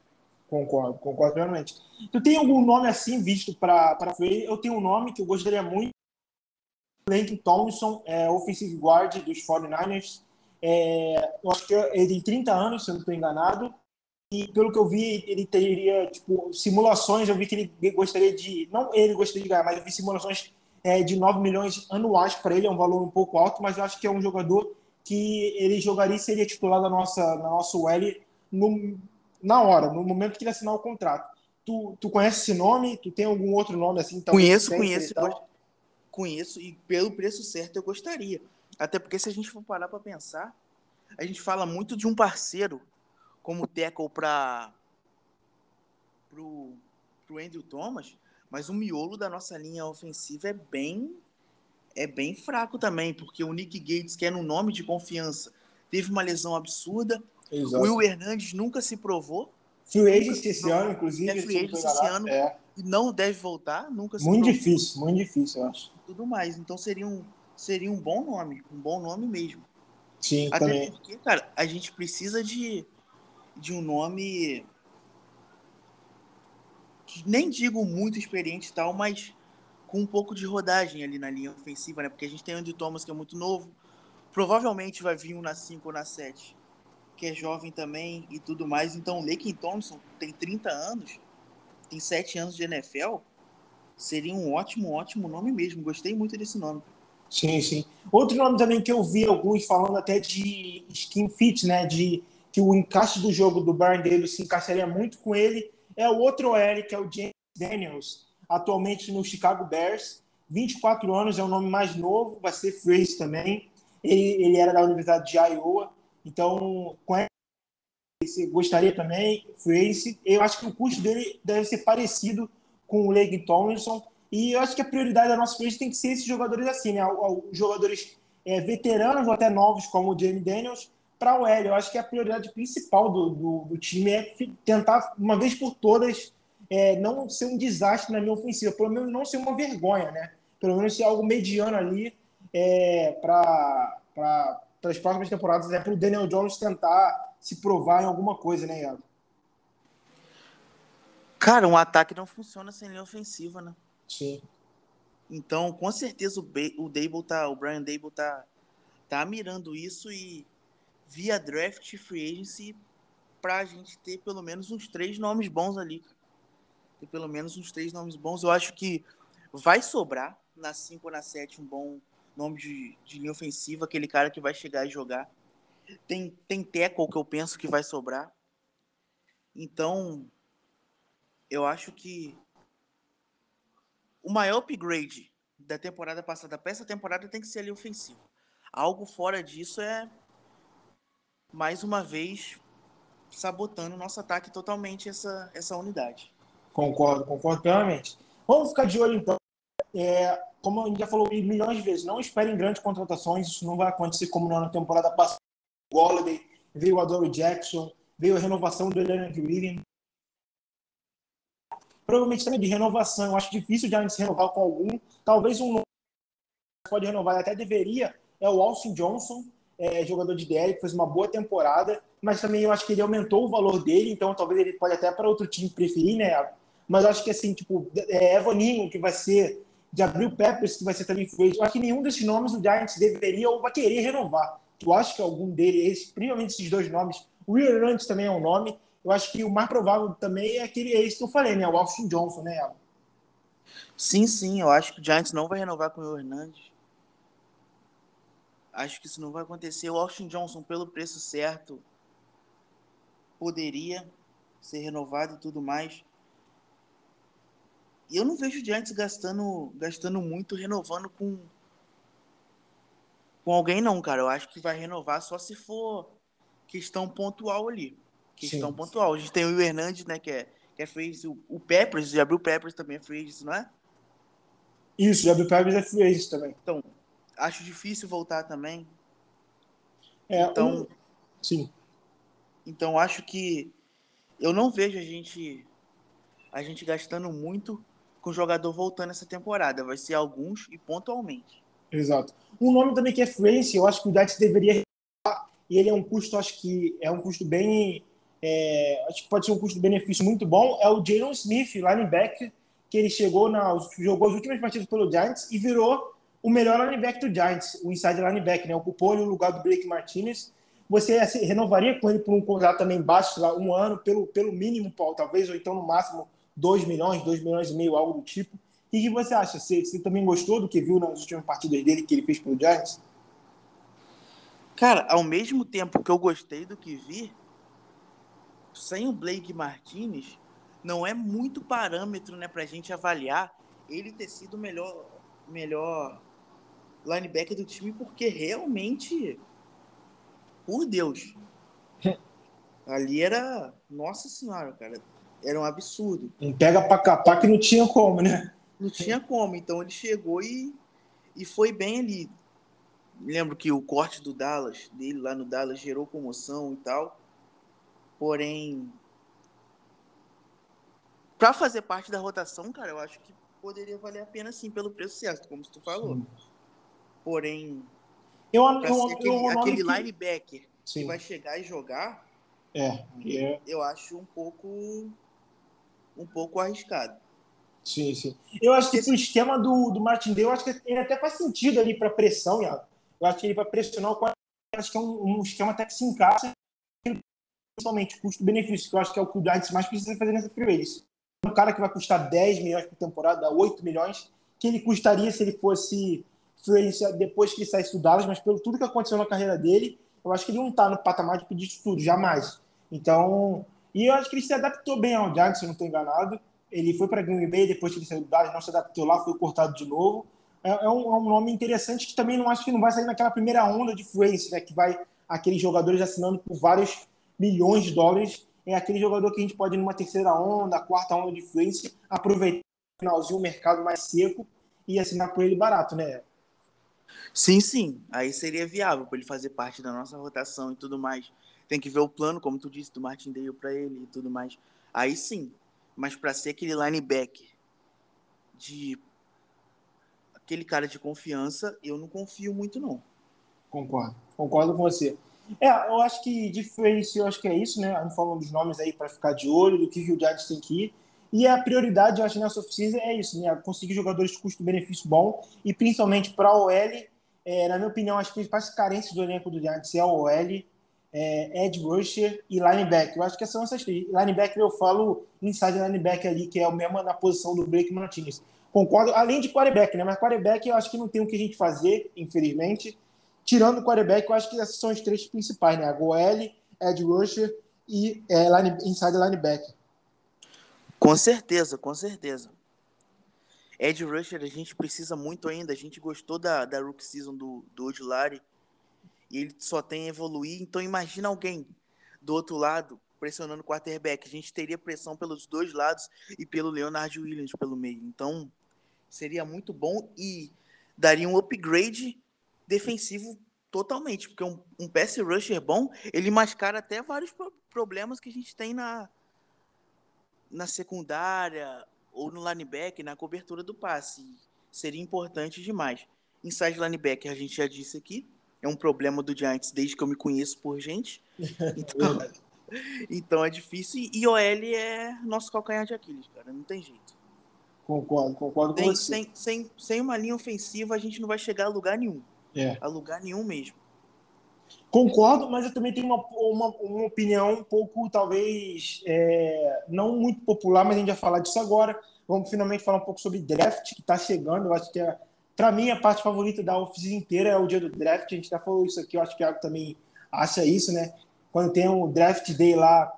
Concordo, concordo plenamente. Tu tem algum nome assim visto para Eu tenho um nome que eu gostaria muito Clayton Thompson, é, offensive guard dos 49ers. É, eu acho que ele tem 30 anos, se eu não estou enganado. E pelo que eu vi, ele teria tipo, simulações. Eu vi que ele gostaria de. Não ele gostaria de ganhar, mas eu vi simulações é, de 9 milhões anuais para ele. É um valor um pouco alto, mas eu acho que é um jogador que ele jogaria e seria titular da nossa, na nossa UL no, na hora, no momento que ele assinar o contrato. Tu, tu conhece esse nome? Tu tem algum outro nome assim? Conheço, conheço com isso e pelo preço certo eu gostaria. Até porque se a gente for parar para pensar, a gente fala muito de um parceiro como tackle para pro, pro Andrew Thomas, mas o miolo da nossa linha ofensiva é bem é bem fraco também, porque o Nick Gates, que é no nome de confiança, teve uma lesão absurda. Exato. O Will Hernandes nunca se provou. Free agent esse ano, inclusive. É free agent esse ano. É. Não deve voltar, nunca se Muito difícil, muito difícil, eu acho tudo mais. Então seria um, seria um bom nome, um bom nome mesmo. Sim, Até também. porque, cara, a gente precisa de, de um nome. Nem digo muito experiente e tal, mas com um pouco de rodagem ali na linha ofensiva, né? Porque a gente tem o Andy Thomas, que é muito novo. Provavelmente vai vir um na 5 ou na 7, que é jovem também e tudo mais. Então, o Lakin Thompson tem 30 anos, tem 7 anos de NFL seria um ótimo, ótimo nome mesmo. Gostei muito desse nome. Sim, sim. Outro nome também que eu vi alguns falando até de skin fit, né? De que o encaixe do jogo do Brian Davis se encaixaria muito com ele. É o outro OL, que é o James Daniels, atualmente no Chicago Bears. 24 anos, é o nome mais novo, vai ser free também. Ele, ele era da Universidade de Iowa, então com esse, gostaria também, free Eu acho que o custo dele deve ser parecido com o Leigh Tomlinson. E eu acho que a prioridade da nossa frente tem que ser esses jogadores assim, né? Jogadores é, veteranos ou até novos, como o Jamie Daniels, para o L. Eu acho que a prioridade principal do, do, do time é tentar, uma vez por todas, é, não ser um desastre na minha ofensiva, pelo menos não ser uma vergonha, né? Pelo menos ser algo mediano ali é, para as próximas temporadas, é para o Daniel Jones tentar se provar em alguma coisa, né, Iago? Cara, um ataque não funciona sem linha ofensiva, né? Sim. Então, com certeza o, o Dable tá, o Brian Dable tá, tá mirando isso e via draft free agency pra gente ter pelo menos uns três nomes bons ali. Ter pelo menos uns três nomes bons. Eu acho que vai sobrar na 5 ou na 7 um bom, nome de, de linha ofensiva, aquele cara que vai chegar e jogar. Tem, tem tackle que eu penso que vai sobrar. Então, eu acho que o maior upgrade da temporada passada para essa temporada tem que ser ali ofensivo. Algo fora disso é, mais uma vez, sabotando o nosso ataque totalmente essa, essa unidade. Concordo, concordo plenamente. Vamos ficar de olho então. É, como a gente já falou milhões de vezes, não esperem grandes contratações, isso não vai acontecer como na temporada passada. O Golladay, veio o Adore Jackson, veio a renovação do Leonard Williams. Provavelmente também de renovação. Eu acho difícil de se renovar com algum. Talvez um pode renovar, até deveria, é o Austin Johnson, é, jogador de DL, que fez uma boa temporada, mas também eu acho que ele aumentou o valor dele, então talvez ele pode até para outro time preferir, né? Mas acho que assim, tipo, é Evaninho, que vai ser de Abril Peppers, que vai ser também free Eu acho que nenhum desses nomes o Giants deveria ou vai querer renovar. Tu acha que algum deles, principalmente esses dois nomes, o Will Hernandez também é um nome. Eu acho que o mais provável também é aquele esse que eu falei, né? O Austin Johnson, né? Sim, sim. Eu acho que o Giants não vai renovar com o Will Hernandez. Acho que isso não vai acontecer. O Austin Johnson, pelo preço certo, poderia ser renovado e tudo mais. E eu não vejo o Giants gastando, gastando muito, renovando com, com alguém, não, cara. Eu acho que vai renovar só se for questão pontual ali. Questão Sim. pontual. A gente tem o Hernandes, né, que é, que é free O, o Peppers, já abriu o Peppers também é free agent, não é? Isso, já abriu o Peppers é free agent também. Então, acho difícil voltar também. É, então, um... sim. Então, acho que eu não vejo a gente a gente gastando muito com o jogador voltando essa temporada. Vai ser alguns e pontualmente. Exato. Um nome também que é Fluence, eu acho que o Jets deveria e ele é um custo, acho que é um custo bem. É, acho que pode ser um custo-benefício muito bom. É o Jalen Smith, linebacker, que ele chegou na, jogou as últimas partidas pelo Giants e virou o melhor linebacker do Giants, o inside linebacker, né? Ocupou o lugar do Blake Martinez. Você assim, renovaria com ele por um contrato também baixo, lá, um ano, pelo, pelo mínimo, talvez, ou então no máximo 2 milhões, 2 milhões e meio, algo do tipo. O que você acha? Você, você também gostou do que viu nas últimas partidas dele que ele fez pelo Giants? Cara, ao mesmo tempo que eu gostei do que vi, sem o Blake Martinez, não é muito parâmetro né, para a gente avaliar ele ter sido o melhor, melhor linebacker do time, porque realmente, por Deus, ali era. Nossa Senhora, cara era um absurdo. Um pega pra capar que não tinha como, né? Não tinha como. Então ele chegou e, e foi bem ali. Lembro que o corte do Dallas, dele lá no Dallas, gerou comoção e tal. Porém, para fazer parte da rotação, cara, eu acho que poderia valer a pena sim pelo preço certo, como tu falou. Sim. Porém, eu, eu, aquele, eu, aquele que... linebacker sim. que vai chegar e jogar, é, é, eu acho um pouco um pouco arriscado. Sim, sim. Eu acho que Esse... o esquema do, do Martin Day, eu acho que ele até faz sentido ali para pressão, Iago. Eu acho que ele para pressionar o acho que é um, um, esquema até que se encaixa principalmente custo-benefício, que eu acho que é o que o Giants mais precisa fazer nessa free Um cara que vai custar 10 milhões por temporada, 8 milhões, que ele custaria se ele fosse depois que ele saísse do Dallas, mas pelo tudo que aconteceu na carreira dele, eu acho que ele não está no patamar de pedir isso tudo, jamais. Então, e eu acho que ele se adaptou bem ao Giants, se não estou enganado. Ele foi para Green Bay depois que ele saiu do Dallas, não se adaptou lá, foi cortado de novo. É, é, um, é um, nome interessante que também não acho que não vai sair naquela primeira onda de fluência, né? Que vai aqueles jogadores assinando por vários milhões de dólares. É aquele jogador que a gente pode ir numa terceira onda, quarta onda de fluência, aproveitar no finalzinho o mercado mais seco e assinar por ele barato, né? Sim, sim. Aí seria viável para ele fazer parte da nossa rotação e tudo mais tem que ver o plano, como tu disse, do Martindale para ele e tudo mais. Aí sim. Mas para ser aquele linebacker de aquele cara de confiança, eu não confio muito não. Concordo. Concordo com você. É, eu acho que diferente, eu acho que é isso, né? A gente falando dos nomes aí para ficar de olho, do que, que o Giants tem que ir. E a prioridade, eu acho, nessa oficina é isso, né? Conseguir jogadores de custo-benefício bom e principalmente para a OL. É, na minha opinião, as principais carências do elenco do Giants é a OL é, edge rusher e linebacker. Eu acho que são essas três. Linebacker eu falo inside linebacker ali, que é o mesmo na posição do Blake Martinez. concordo, além de quarterback, né? Mas quarterback eu acho que não tem o que a gente fazer, infelizmente. Tirando o quarterback, eu acho que essas são as três principais, né? A Goel, Ed Rusher e é, line, inside linebacker. Com certeza, com certeza. Ed Rusher, a gente precisa muito ainda. A gente gostou da, da Rook Season do, do Odilari. E ele só tem a evoluir. Então, imagina alguém do outro lado pressionando o quarterback. A gente teria pressão pelos dois lados e pelo Leonard Williams pelo meio. Então, seria muito bom e daria um upgrade defensivo totalmente. Porque um, um pass rusher bom, ele mascara até vários problemas que a gente tem na, na secundária ou no linebacker, na cobertura do passe. Seria importante demais. Inside linebacker, a gente já disse aqui, é um problema do Giants desde que eu me conheço por gente. Então, então é difícil. E OL é nosso calcanhar de Aquiles, cara. Não tem jeito. Concordo, concordo tem, com você. Sem, sem, sem uma linha ofensiva, a gente não vai chegar a lugar nenhum. É. A lugar nenhum mesmo. Concordo, mas eu também tenho uma, uma, uma opinião um pouco, talvez, é, não muito popular, mas a gente vai falar disso agora. Vamos finalmente falar um pouco sobre draft, que está chegando. Eu acho que, é, para mim, a parte favorita da oficina inteira é o dia do draft. A gente já falou isso aqui, eu acho que o Thiago também acha isso, né? Quando tem um draft day lá,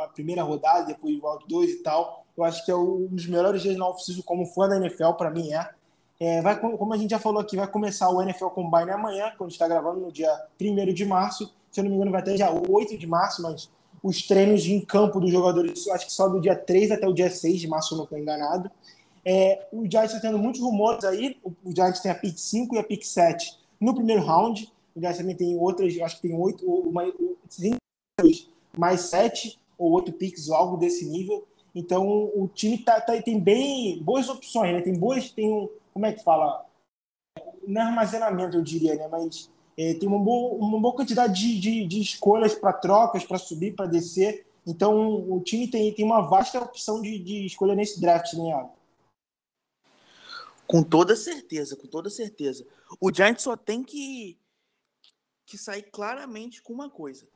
a primeira rodada, depois volta dois e tal, eu acho que é um dos melhores dias na oficina como fã da NFL, para mim é. É, vai, como a gente já falou aqui, vai começar o NFL Combine amanhã, quando está gravando no dia 1 de março. Se eu não me engano, vai até dia 8 de março, mas os treinos em campo dos jogadores, acho que só do dia 3 até o dia 6 de março, eu não estou enganado. É, o Giants está tendo muitos rumores aí. O, o Giants tem a pick 5 e a pick 7 no primeiro round. O Giants também tem outras, acho que tem 8, uma, mais 7 ou 8 picks, ou algo desse nível. Então o time tá, tá, tem bem boas opções, né? Tem boas, tem um como é que fala? Não é armazenamento, eu diria, né? Mas é, tem uma boa, uma boa quantidade de, de, de escolhas para trocas, para subir, para descer. Então, o time tem, tem uma vasta opção de, de escolha nesse draft, né, Iago? Com toda certeza, com toda certeza. O Giants só tem que, que sair claramente com uma coisa.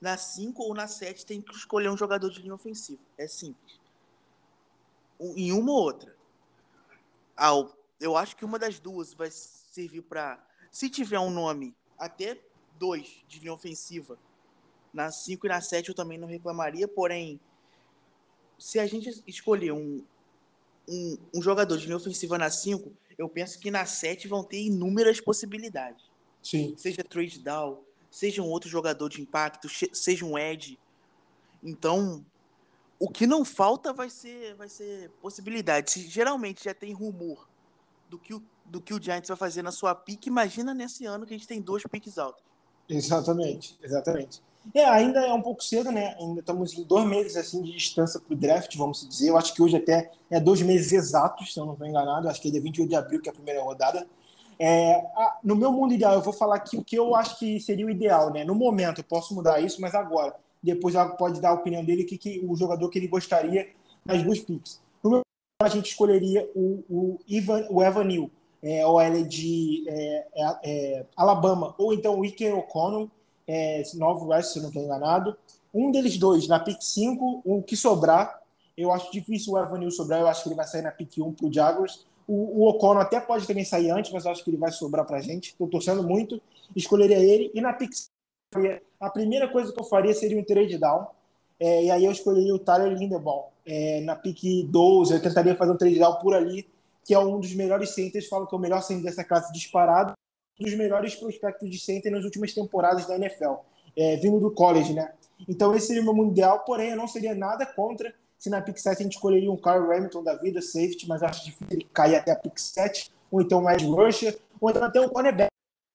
Na 5 ou na 7 tem que escolher um jogador de linha ofensiva. É simples. Em uma ou outra. Ah, eu acho que uma das duas vai servir para. Se tiver um nome, até dois de linha ofensiva, na 5 e na 7 eu também não reclamaria, porém, se a gente escolher um, um, um jogador de linha ofensiva na 5, eu penso que na 7 vão ter inúmeras possibilidades. Sim. Seja trade down, seja um outro jogador de impacto, seja um edge. Então, o que não falta vai ser, vai ser possibilidade. Geralmente já tem rumor do que o, do que o Giants vai fazer na sua pique. Imagina nesse ano que a gente tem dois piques altos. Exatamente, exatamente. É, ainda é um pouco cedo, né? Ainda estamos em dois meses assim de distância para o draft, vamos dizer. Eu acho que hoje até é dois meses exatos, se eu não estou enganado. Acho que é dia 28 de abril, que é a primeira rodada. É, no meu mundo ideal, eu vou falar aqui o que eu acho que seria o ideal, né? No momento, eu posso mudar isso, mas agora. Depois pode dar a opinião dele, que, que o jogador que ele gostaria nas duas picks. No meu a gente escolheria o, o, Ivan, o Evan Neal, é, OL de é, é, é, Alabama, ou então o Iker O'Connell, é, Novo West, se não estou enganado. Um deles dois, na pick 5, o que sobrar, eu acho difícil o Evan Neal sobrar, eu acho que ele vai sair na pick 1 para o Jaguars. O, O'Connell até pode também sair antes, mas eu acho que ele vai sobrar para a gente. Estou torcendo muito, escolheria ele. E na pick 5, a primeira coisa que eu faria seria um trade down. É, e aí eu escolheria o Tyler Lindebaum é, na pique 12, eu tentaria fazer um trade down por ali, que é um dos melhores centers, falo que é o melhor center dessa classe disparado, dos melhores prospectos de center nas últimas temporadas da NFL, é, vindo do college, né? Então esse seria o meu mundial, porém eu não seria nada contra se na pick 7 a gente escolheria um Carl Remington da vida, safety, mas acho difícil ele cair até a pick 7, ou então edge rusher, ou então até um cornerback.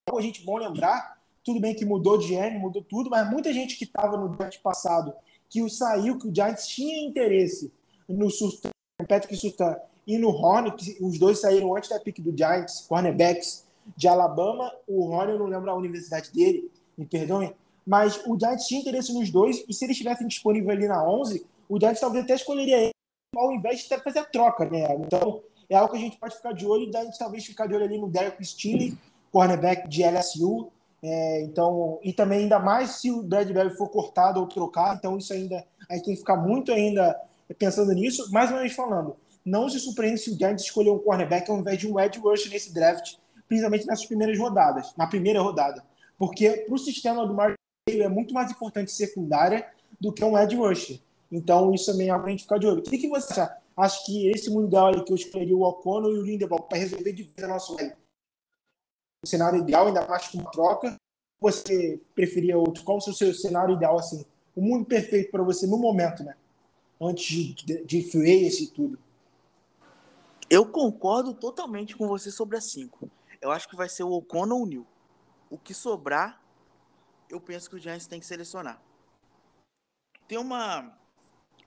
A gente bom lembrar, tudo bem que mudou de N, mudou tudo, mas muita gente que estava no draft passado que o saiu, que o Giants tinha interesse no Surtan, Patrick Surtan e no Horn, que os dois saíram antes da pick do Giants, cornerbacks de Alabama. O Horn, eu não lembro a universidade dele, me perdoem, mas o Giants tinha interesse nos dois, e se eles estivessem disponíveis ali na 11, o Giants talvez até escolheria ele, ao invés de fazer a troca, né? Então, é algo que a gente pode ficar de olho, e a talvez ficar de olho ali no Derek Stinley, cornerback de LSU, é, então, e também ainda mais se o Bradbury for cortado ou trocado, então isso ainda a gente tem que ficar muito ainda pensando nisso. Mais uma vez falando, não se surpreende se o Giants escolher um cornerback ao invés de um edge rush nesse draft, principalmente nessas primeiras rodadas, na primeira rodada. Porque para o sistema do Mark é muito mais importante secundária do que um edge rusher. Então, isso também é algo a gente ficar de olho. O que, que você acha? Acho que esse mundial aí que eu escolheria o O'Connell e o Lindebaum para resolver de vez a nossa o cenário ideal, ainda mais com uma troca. Você preferia outro? Qual o seu cenário ideal, assim? O mundo perfeito para você no momento, né? Antes de, de, de free e tudo. Eu concordo totalmente com você sobre a 5. Eu acho que vai ser o O'Connell ou o Neil. O que sobrar, eu penso que o Giants tem que selecionar. Tem uma,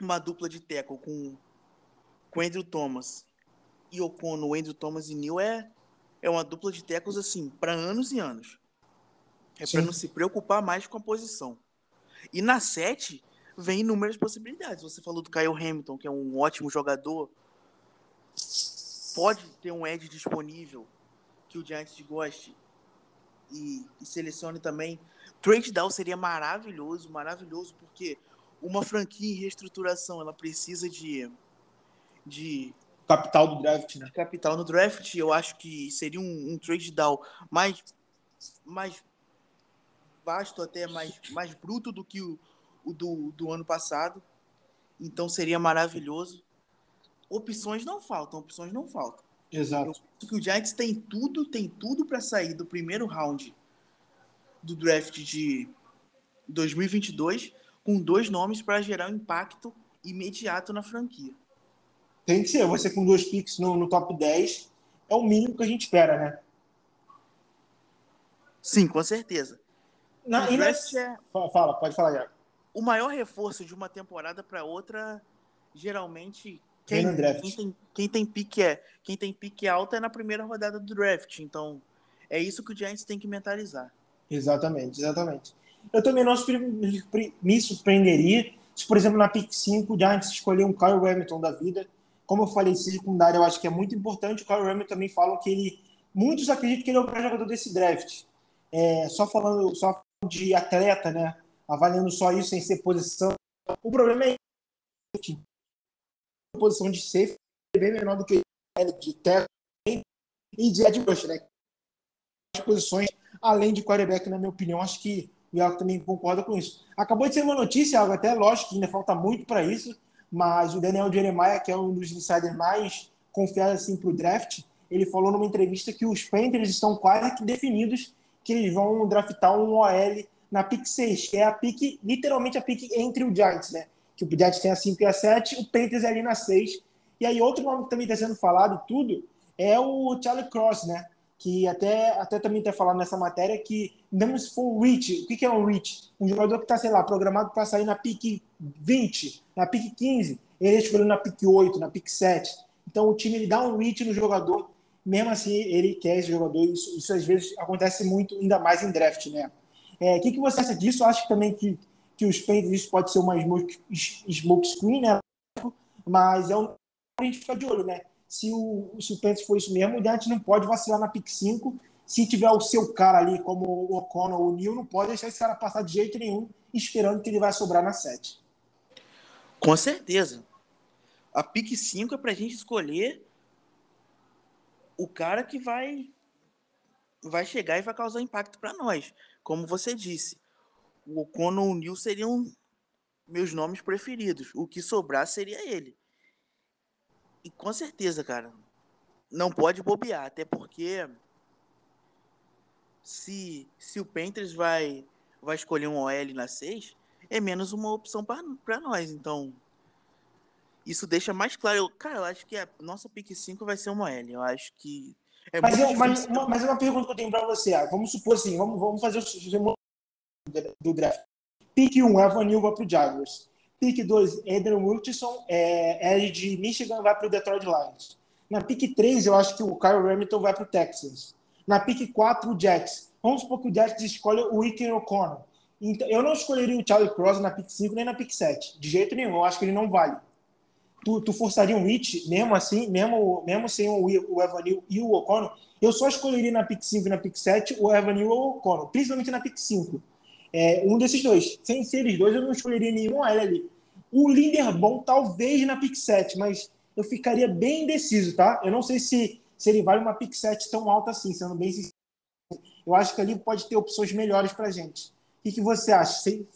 uma dupla de tackle com, com Andrew Thomas e O'Connell, Andrew Thomas e Neil é, é uma dupla de tackles assim, para anos e anos. É para não se preocupar mais com a posição. E na 7 vem inúmeras possibilidades. Você falou do Kyle Hamilton, que é um ótimo jogador. Pode ter um edge disponível que o Giants goste e, e selecione também. Trade down seria maravilhoso, maravilhoso, porque uma franquia em reestruturação, ela precisa de de capital do draft, né? Capital no draft, eu acho que seria um, um trade down mais mais vasto até mais mais bruto do que o, o do, do ano passado. Então seria maravilhoso. Opções não faltam, opções não faltam. Exato. Eu acho que o Giants tem tudo, tem tudo para sair do primeiro round do draft de 2022 com dois nomes para gerar um impacto imediato na franquia. Tem que ser. Você com dois picks no, no top 10 é o mínimo que a gente espera, né? Sim, com certeza. Na, e nesse... é... Fala, pode falar já. O maior reforço de uma temporada para outra, geralmente, quem, quem, tem, quem tem pique é quem tem pique alta é na primeira rodada do draft. Então, é isso que o Giants tem que mentalizar. Exatamente, exatamente. Eu também não me surpreenderia se, por exemplo, na pick 5 o Giants escolher um Kyle Hamilton da vida. Como eu falei, secundário eu acho que é muito importante. O Kyle Hamilton também fala que ele. Muitos acreditam que ele é o melhor jogador desse draft. É, só falando só de atleta, né? Avaliando só isso sem ser posição. O problema é posição de safe é bem menor do que de tackle e de edge rush, né? As posições além de quarterback, na minha opinião, acho que o Iago também concorda com isso. Acabou de ser uma notícia, Iago, até lógico que ainda falta muito para isso, mas o Daniel Jeremiah, que é um dos insiders mais confiados assim, para o draft, ele falou numa entrevista que os Panthers estão quase que definidos que eles vão draftar um OL na pick 6, que é a pick, literalmente a pick entre o Giants, né? Que o Giants tem a 5 e a 7, o Panthers é ali na 6. E aí outro nome que também está sendo falado tudo é o Charlie Cross, né? que até, até também está falando nessa matéria que mesmo se for um reach, o que, que é um reach? Um jogador que está, sei lá, programado para sair na pique 20, na pique 15, ele é escolheu na pique 8, na pique 7. Então o time ele dá um reach no jogador, mesmo assim ele quer esse jogador, isso, isso às vezes acontece muito, ainda mais em draft, né? É, o que, que você acha disso? Acho que também que, que os isso pode ser uma smoke, smoke screen, né? Mas é um a gente ficar de olho, né? se o, se o Panthers for isso mesmo, o Giants não pode vacilar na pick 5. Se tiver o seu cara ali, como o O'Connell ou o Neil, não pode deixar esse cara passar de jeito nenhum, esperando que ele vai sobrar na 7. Com certeza. A pick 5 é pra gente escolher o cara que vai vai chegar e vai causar impacto para nós. Como você disse, o O'Connell ou o Neil seriam meus nomes preferidos. O que sobrar seria ele. E com certeza, cara, não pode bobear, até porque se, se o Panthers vai, vai escolher um OL na 6, é menos uma opção para nós. Então, isso deixa mais claro. Eu, cara, eu acho que a nossa pick 5 vai ser uma OL. Eu acho que. É mas, eu, mas, uma, mas uma pergunta que eu tenho para você. Ah, vamos supor assim, vamos, vamos fazer o do draft. Pick 1, Evan Neal vai para o Jaguars. Pick 2, Adrian Wilson, é, é de Michigan, vai para o Detroit Lions. Na pick 3, eu acho que o Kyle Remington vai para o Texans. Na pick 4, o Jets. Vamos supor que o Jets escolhe o Iker O'Connor. Então, eu não escolheria o Charlie Cross na pick 5 nem na pick 7. De jeito nenhum, eu acho que ele não vale. Tu, tu forçaria um hit, mesmo assim, mesmo, mesmo sem o, o Evanil e o O'Connor, eu só escolheria na pick 5 e na pick 7 o Evanil ou o O'Connor, principalmente na pick 5. É, um desses dois. Sem ser eles dois, eu não escolheria nenhum L ali. O líder bom, talvez na pick 7, mas eu ficaria bem indeciso, tá? Eu não sei se, se ele vale uma pick 7 tão alta assim, sendo bem sincero. Eu acho que ali pode ter opções melhores para gente. O que, que você acha? Se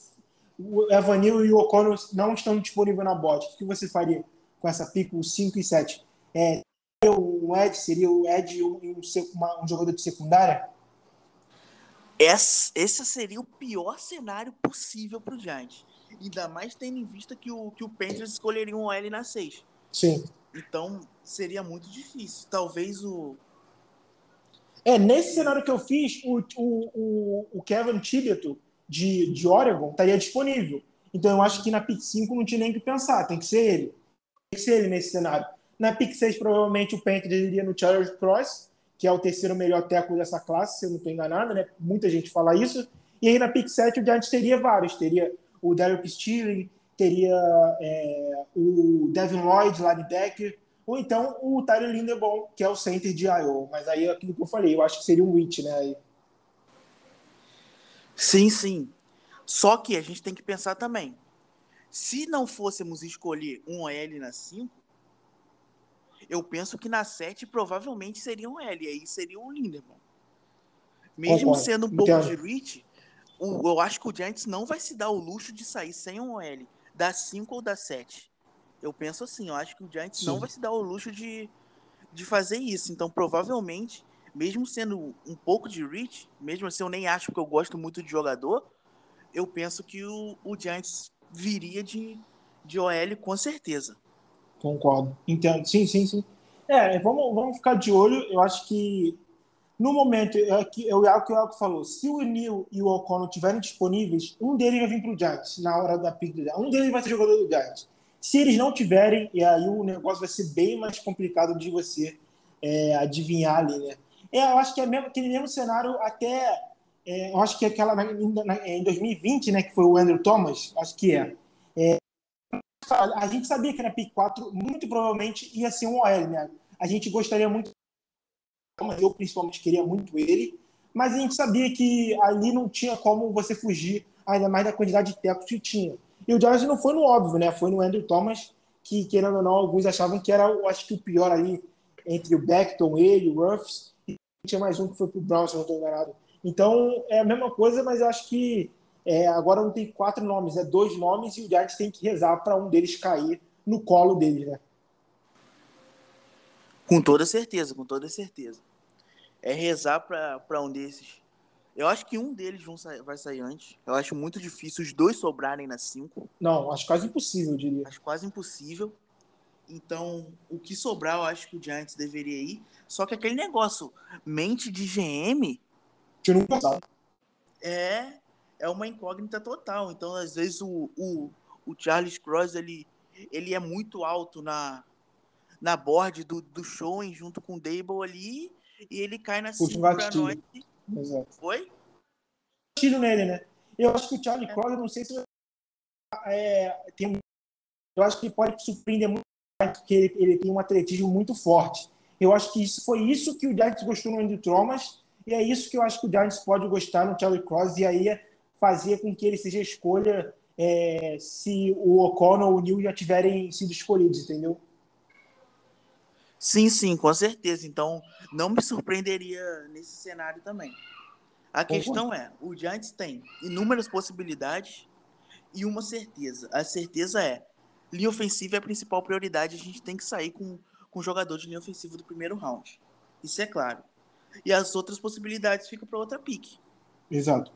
o Evanil e o O'Connor não estão disponíveis na bot, o que, você faria com essa pick, o 5 e 7? É, um Ed, seria o Ed um, um, um jogador de secundária? Esse, esse seria o pior cenário possível para o Giants. Ainda mais tendo em vista que o, que o Panthers escolheria um L na 6. Sim. Então seria muito difícil. Talvez o. É, nesse cenário que eu fiz, o, o, o Kevin Thibodeau de, de Oregon estaria disponível. Então eu acho que na pick 5 não tinha nem que pensar, tem que ser ele. Tem que ser ele nesse cenário. Na pick 6, provavelmente o Panthers iria no Charles Cross, que é o terceiro melhor teco dessa classe, se eu não estou enganado, né? Muita gente fala isso. E aí na pick 7 o Giants teria vários. Teria o Derek Steele, teria é, o Devin Lloyd, linebacker, ou então o Tyler Linderbaum, que é o center de Iowa. Mas aí é aquilo que eu falei, eu acho que seria um witch, né? Sim, sim. Só que a gente tem que pensar também. Se não fôssemos escolher um OL na 5, eu penso que na 7 provavelmente seria um L, aí seria o Linderman. Mesmo Concordo. sendo um pouco Entendo. de reach, eu acho que o Giants não vai se dar o luxo de sair sem um OL, da 5 ou da 7. Eu penso assim, eu acho que o Giants Sim. não vai se dar o luxo de, de fazer isso. Então, provavelmente, mesmo sendo um pouco de reach, mesmo assim eu nem acho que eu gosto muito de jogador, eu penso que o, o Giants viria de, de OL com certeza. Concordo. Entendo. Sim, sim, sim. É, vamos, vamos ficar de olho. Eu acho que no momento, é, que, é o que o Elco falou, se o Neil e o O'Connell estiverem disponíveis, um deles vai vir para o Giants na hora da pick do Giants. Um deles vai ser jogador do Giants. Se eles não tiverem, e aí o negócio vai ser bem mais complicado de você é, adivinhar ali, né? É, eu acho que é mesmo, aquele mesmo cenário até. É, eu acho que aquela na, na, em 2020, né, que foi o Andrew Thomas, acho que é. é a gente sabia que na pick 4 muito provavelmente ia ser um OL, né? A gente gostaria muito, eu principalmente queria muito ele, mas a gente sabia que ali não tinha como você fugir, ainda mais da quantidade de tecos que tinha. E o Giants não foi no óbvio, né? Foi no Andrew Thomas, que, querendo ou não, alguns achavam que era, acho que o pior ali entre o Beckton, ele, o Ruffs, e tinha mais um que foi pro Brown, se eu não estou enganado. Então, é a mesma coisa, mas eu acho que é, agora não tem quatro nomes, é dois nomes e o Giants tem que rezar para um deles cair no colo deles, né? Com toda certeza, com toda certeza. É rezar para um desses. Eu acho que um deles vão sair, vai sair antes. Eu acho muito difícil os dois sobrarem na 5. Não, acho quase impossível, eu diria. Acho quase impossível. Então, o que sobrar, eu acho que o Giants deveria ir. Só que aquele negócio, mente de GM. Que nunca sabe. É, é uma incógnita total. Então, às vezes, o, o, o Charles Cross ele, ele é muito alto na, na board do, do show junto com o Dable ali e ele cai na pra nós. Exato. Foi? Tiro nele, né? Eu acho que o Charlie é. Cross, eu não sei se é, tem eu acho que pode surpreender muito porque ele, ele, tem um atletismo muito forte. Eu acho que isso foi isso que o Giants gostou no Andy Thomas e é isso que eu acho que o Giants pode gostar no Charlie Cross e aí fazer com que ele seja escolha é, se o O'Connell ou o Neil já tiverem sido escolhidos, entendeu? Sim, sim, com certeza. Então, não me surpreenderia nesse cenário também. A questão é, o Giants tem inúmeras possibilidades e uma certeza. A certeza é, linha ofensiva é a principal prioridade, a gente tem que sair com, com o jogador de linha ofensiva do primeiro round. Isso é claro. E as outras possibilidades ficam para outra pique. Exato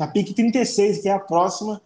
na PIC 36, que é a próxima,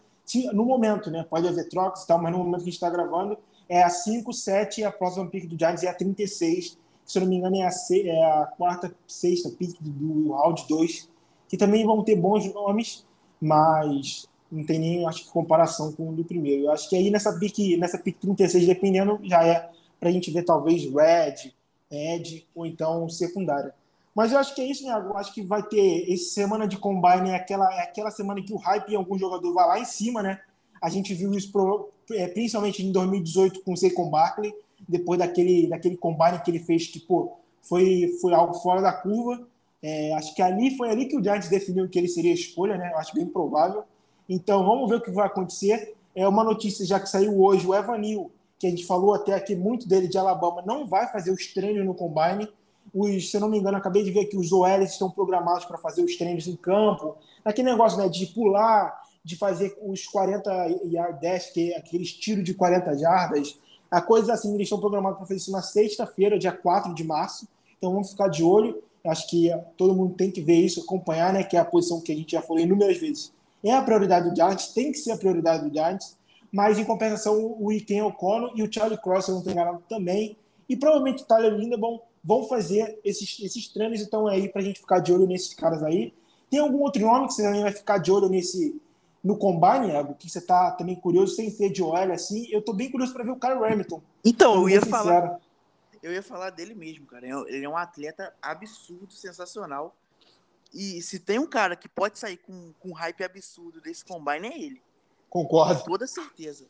no momento, né? Pode haver trocas e tal, mas no momento que a gente está gravando, é a 5, 7 e a próxima pick do Giants é a 36, que, se eu não me engano é a, é a quarta, sexta pick do, do round 2, que também vão ter bons nomes, mas não tem nem, acho que, comparação com o do primeiro. Eu acho que aí nessa pick, nessa pick 36, dependendo, já é para a gente ver talvez Red, Ed ou então secundária. Mas eu acho que é isso, né? Eu acho que vai ter essa semana de combine, é aquela, é aquela semana que o hype em algum jogador vai lá em cima, né? A gente viu isso pro, é, principalmente em 2018 com o Saquon Barkley, depois daquele, daquele combine que ele fez, que pô, foi, foi algo fora da curva. É, acho que ali foi ali que o Giants definiu que ele seria a escolha, né? Eu acho bem provável. Então vamos ver o que vai acontecer. É uma notícia já que saiu hoje, o Evanil, que a gente falou até aqui muito dele de Alabama, não vai fazer os treinos no Combine. Os, se eu não me engano, acabei de ver que os OLs estão programados para fazer os treinos em campo. Aquele negócio né, de pular, de fazer os 40 yard dash, que é aqueles tiros de 40 jardas. A coisa assim, eles estão programados para fazer isso na sexta-feira, dia 4 de março. Então vamos ficar de olho. Acho que todo mundo tem que ver isso, acompanhar, né? Que é a posição que a gente já falou inúmeras vezes. É a prioridade do Giants, tem que ser a prioridade do Giants mas em compensação o Iken Okono e o Charlie Cross, eu não tenho também, e provavelmente o Tyler Lindebaum vão fazer esses, esses treinos, então aí para a gente ficar de olho nesses caras aí. Tem algum outro nome que você também vai ficar de olho nesse no Combine, Iago, que você está também curioso, sem ser de OL, assim? Eu estou bem curioso para ver o Kyle Hamilton. Então, eu ia sincero. falar eu ia falar dele mesmo, cara. Ele é um atleta absurdo, sensacional. E se tem um cara que pode sair com, com hype absurdo desse combine, é ele. Concordo. Com toda certeza.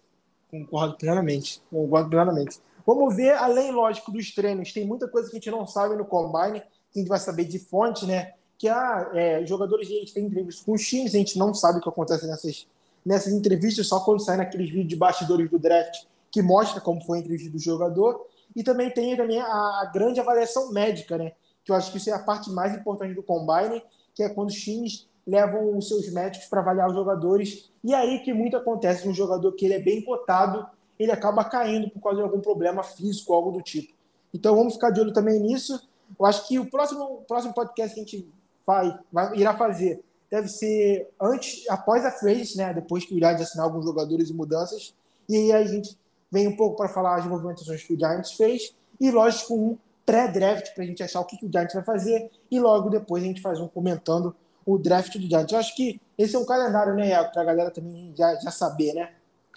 Concordo plenamente. Concordo plenamente. Vamos ver, além, lógico, dos treinos, tem muita coisa que a gente não sabe no Combine, que a gente vai saber de fonte, né? Que ah, é, jogadores, a gente tem entrevistas com os times, a gente não sabe o que acontece nessas, nessas entrevistas, só quando sai naqueles vídeos de bastidores do draft que mostra como foi a entrevista do jogador. E também tem também a, grande avaliação médica, né? Que eu acho que isso é a parte mais importante do Combine, que é quando os times levam os seus médicos para avaliar os jogadores. E aí que muito acontece, um jogador que ele é bem cotado, ele acaba caindo por causa de algum problema físico, algo do tipo. Então vamos ficar de olho também nisso. Eu acho que o próximo, o próximo podcast que a gente vai, vai, irá fazer deve ser antes, após a phrase, né? Depois que o Giants assinar alguns jogadores e mudanças. E aí a gente vem um pouco para falar as movimentações que o Giants fez. E lógico, um pré-draft para a gente achar o que, que o Giants vai fazer. E logo depois a gente faz um comentando o draft do Giants. Eu acho que esse é um calendário, né, Iago, para a galera também já, já saber, né?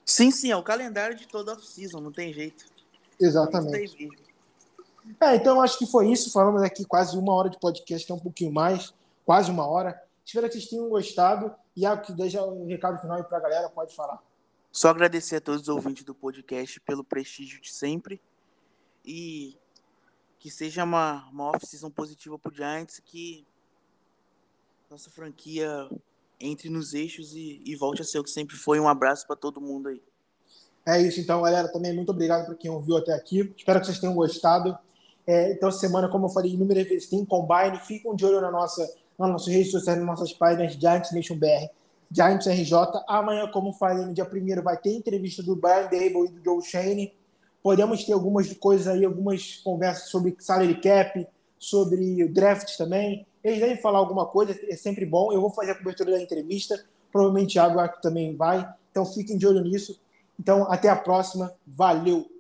Sim, sim, é o calendário de toda off-season, não tem jeito. Exatamente. É, então acho que foi isso. Falamos aqui quase uma hora de podcast, até um pouquinho mais, quase uma hora. Espero que vocês tenham gostado. E Iago, que deixa um recado final aí para a galera, pode falar. Só agradecer a todos os ouvintes do podcast pelo prestígio de sempre. E que seja uma, uma off-season positiva para o Giants, que nossa franquia entre nos eixos e, e volte a ser o que sempre foi. Um abraço para todo mundo aí. É isso, então, galera. Também muito obrigado por quem ouviu até aqui. Espero que vocês tenham gostado. É, então, semana, como eu falei inúmeras vezes, tem Combine. Fiquem de olho na nossa, nas nossas redes sociais, nas nossas páginas Giants Nation BR, Giants RJ. Amanhã, como falei, no dia 1 vai ter entrevista do Brian Dable e do Joe Shane. Podemos ter algumas coisas aí, algumas conversas sobre salary cap, sobre draft também. Eles devem falar alguma coisa, é sempre bom. Eu vou fazer a cobertura da entrevista. Provavelmente Thiago também vai. Então fiquem de olho nisso. Então, até a próxima. Valeu!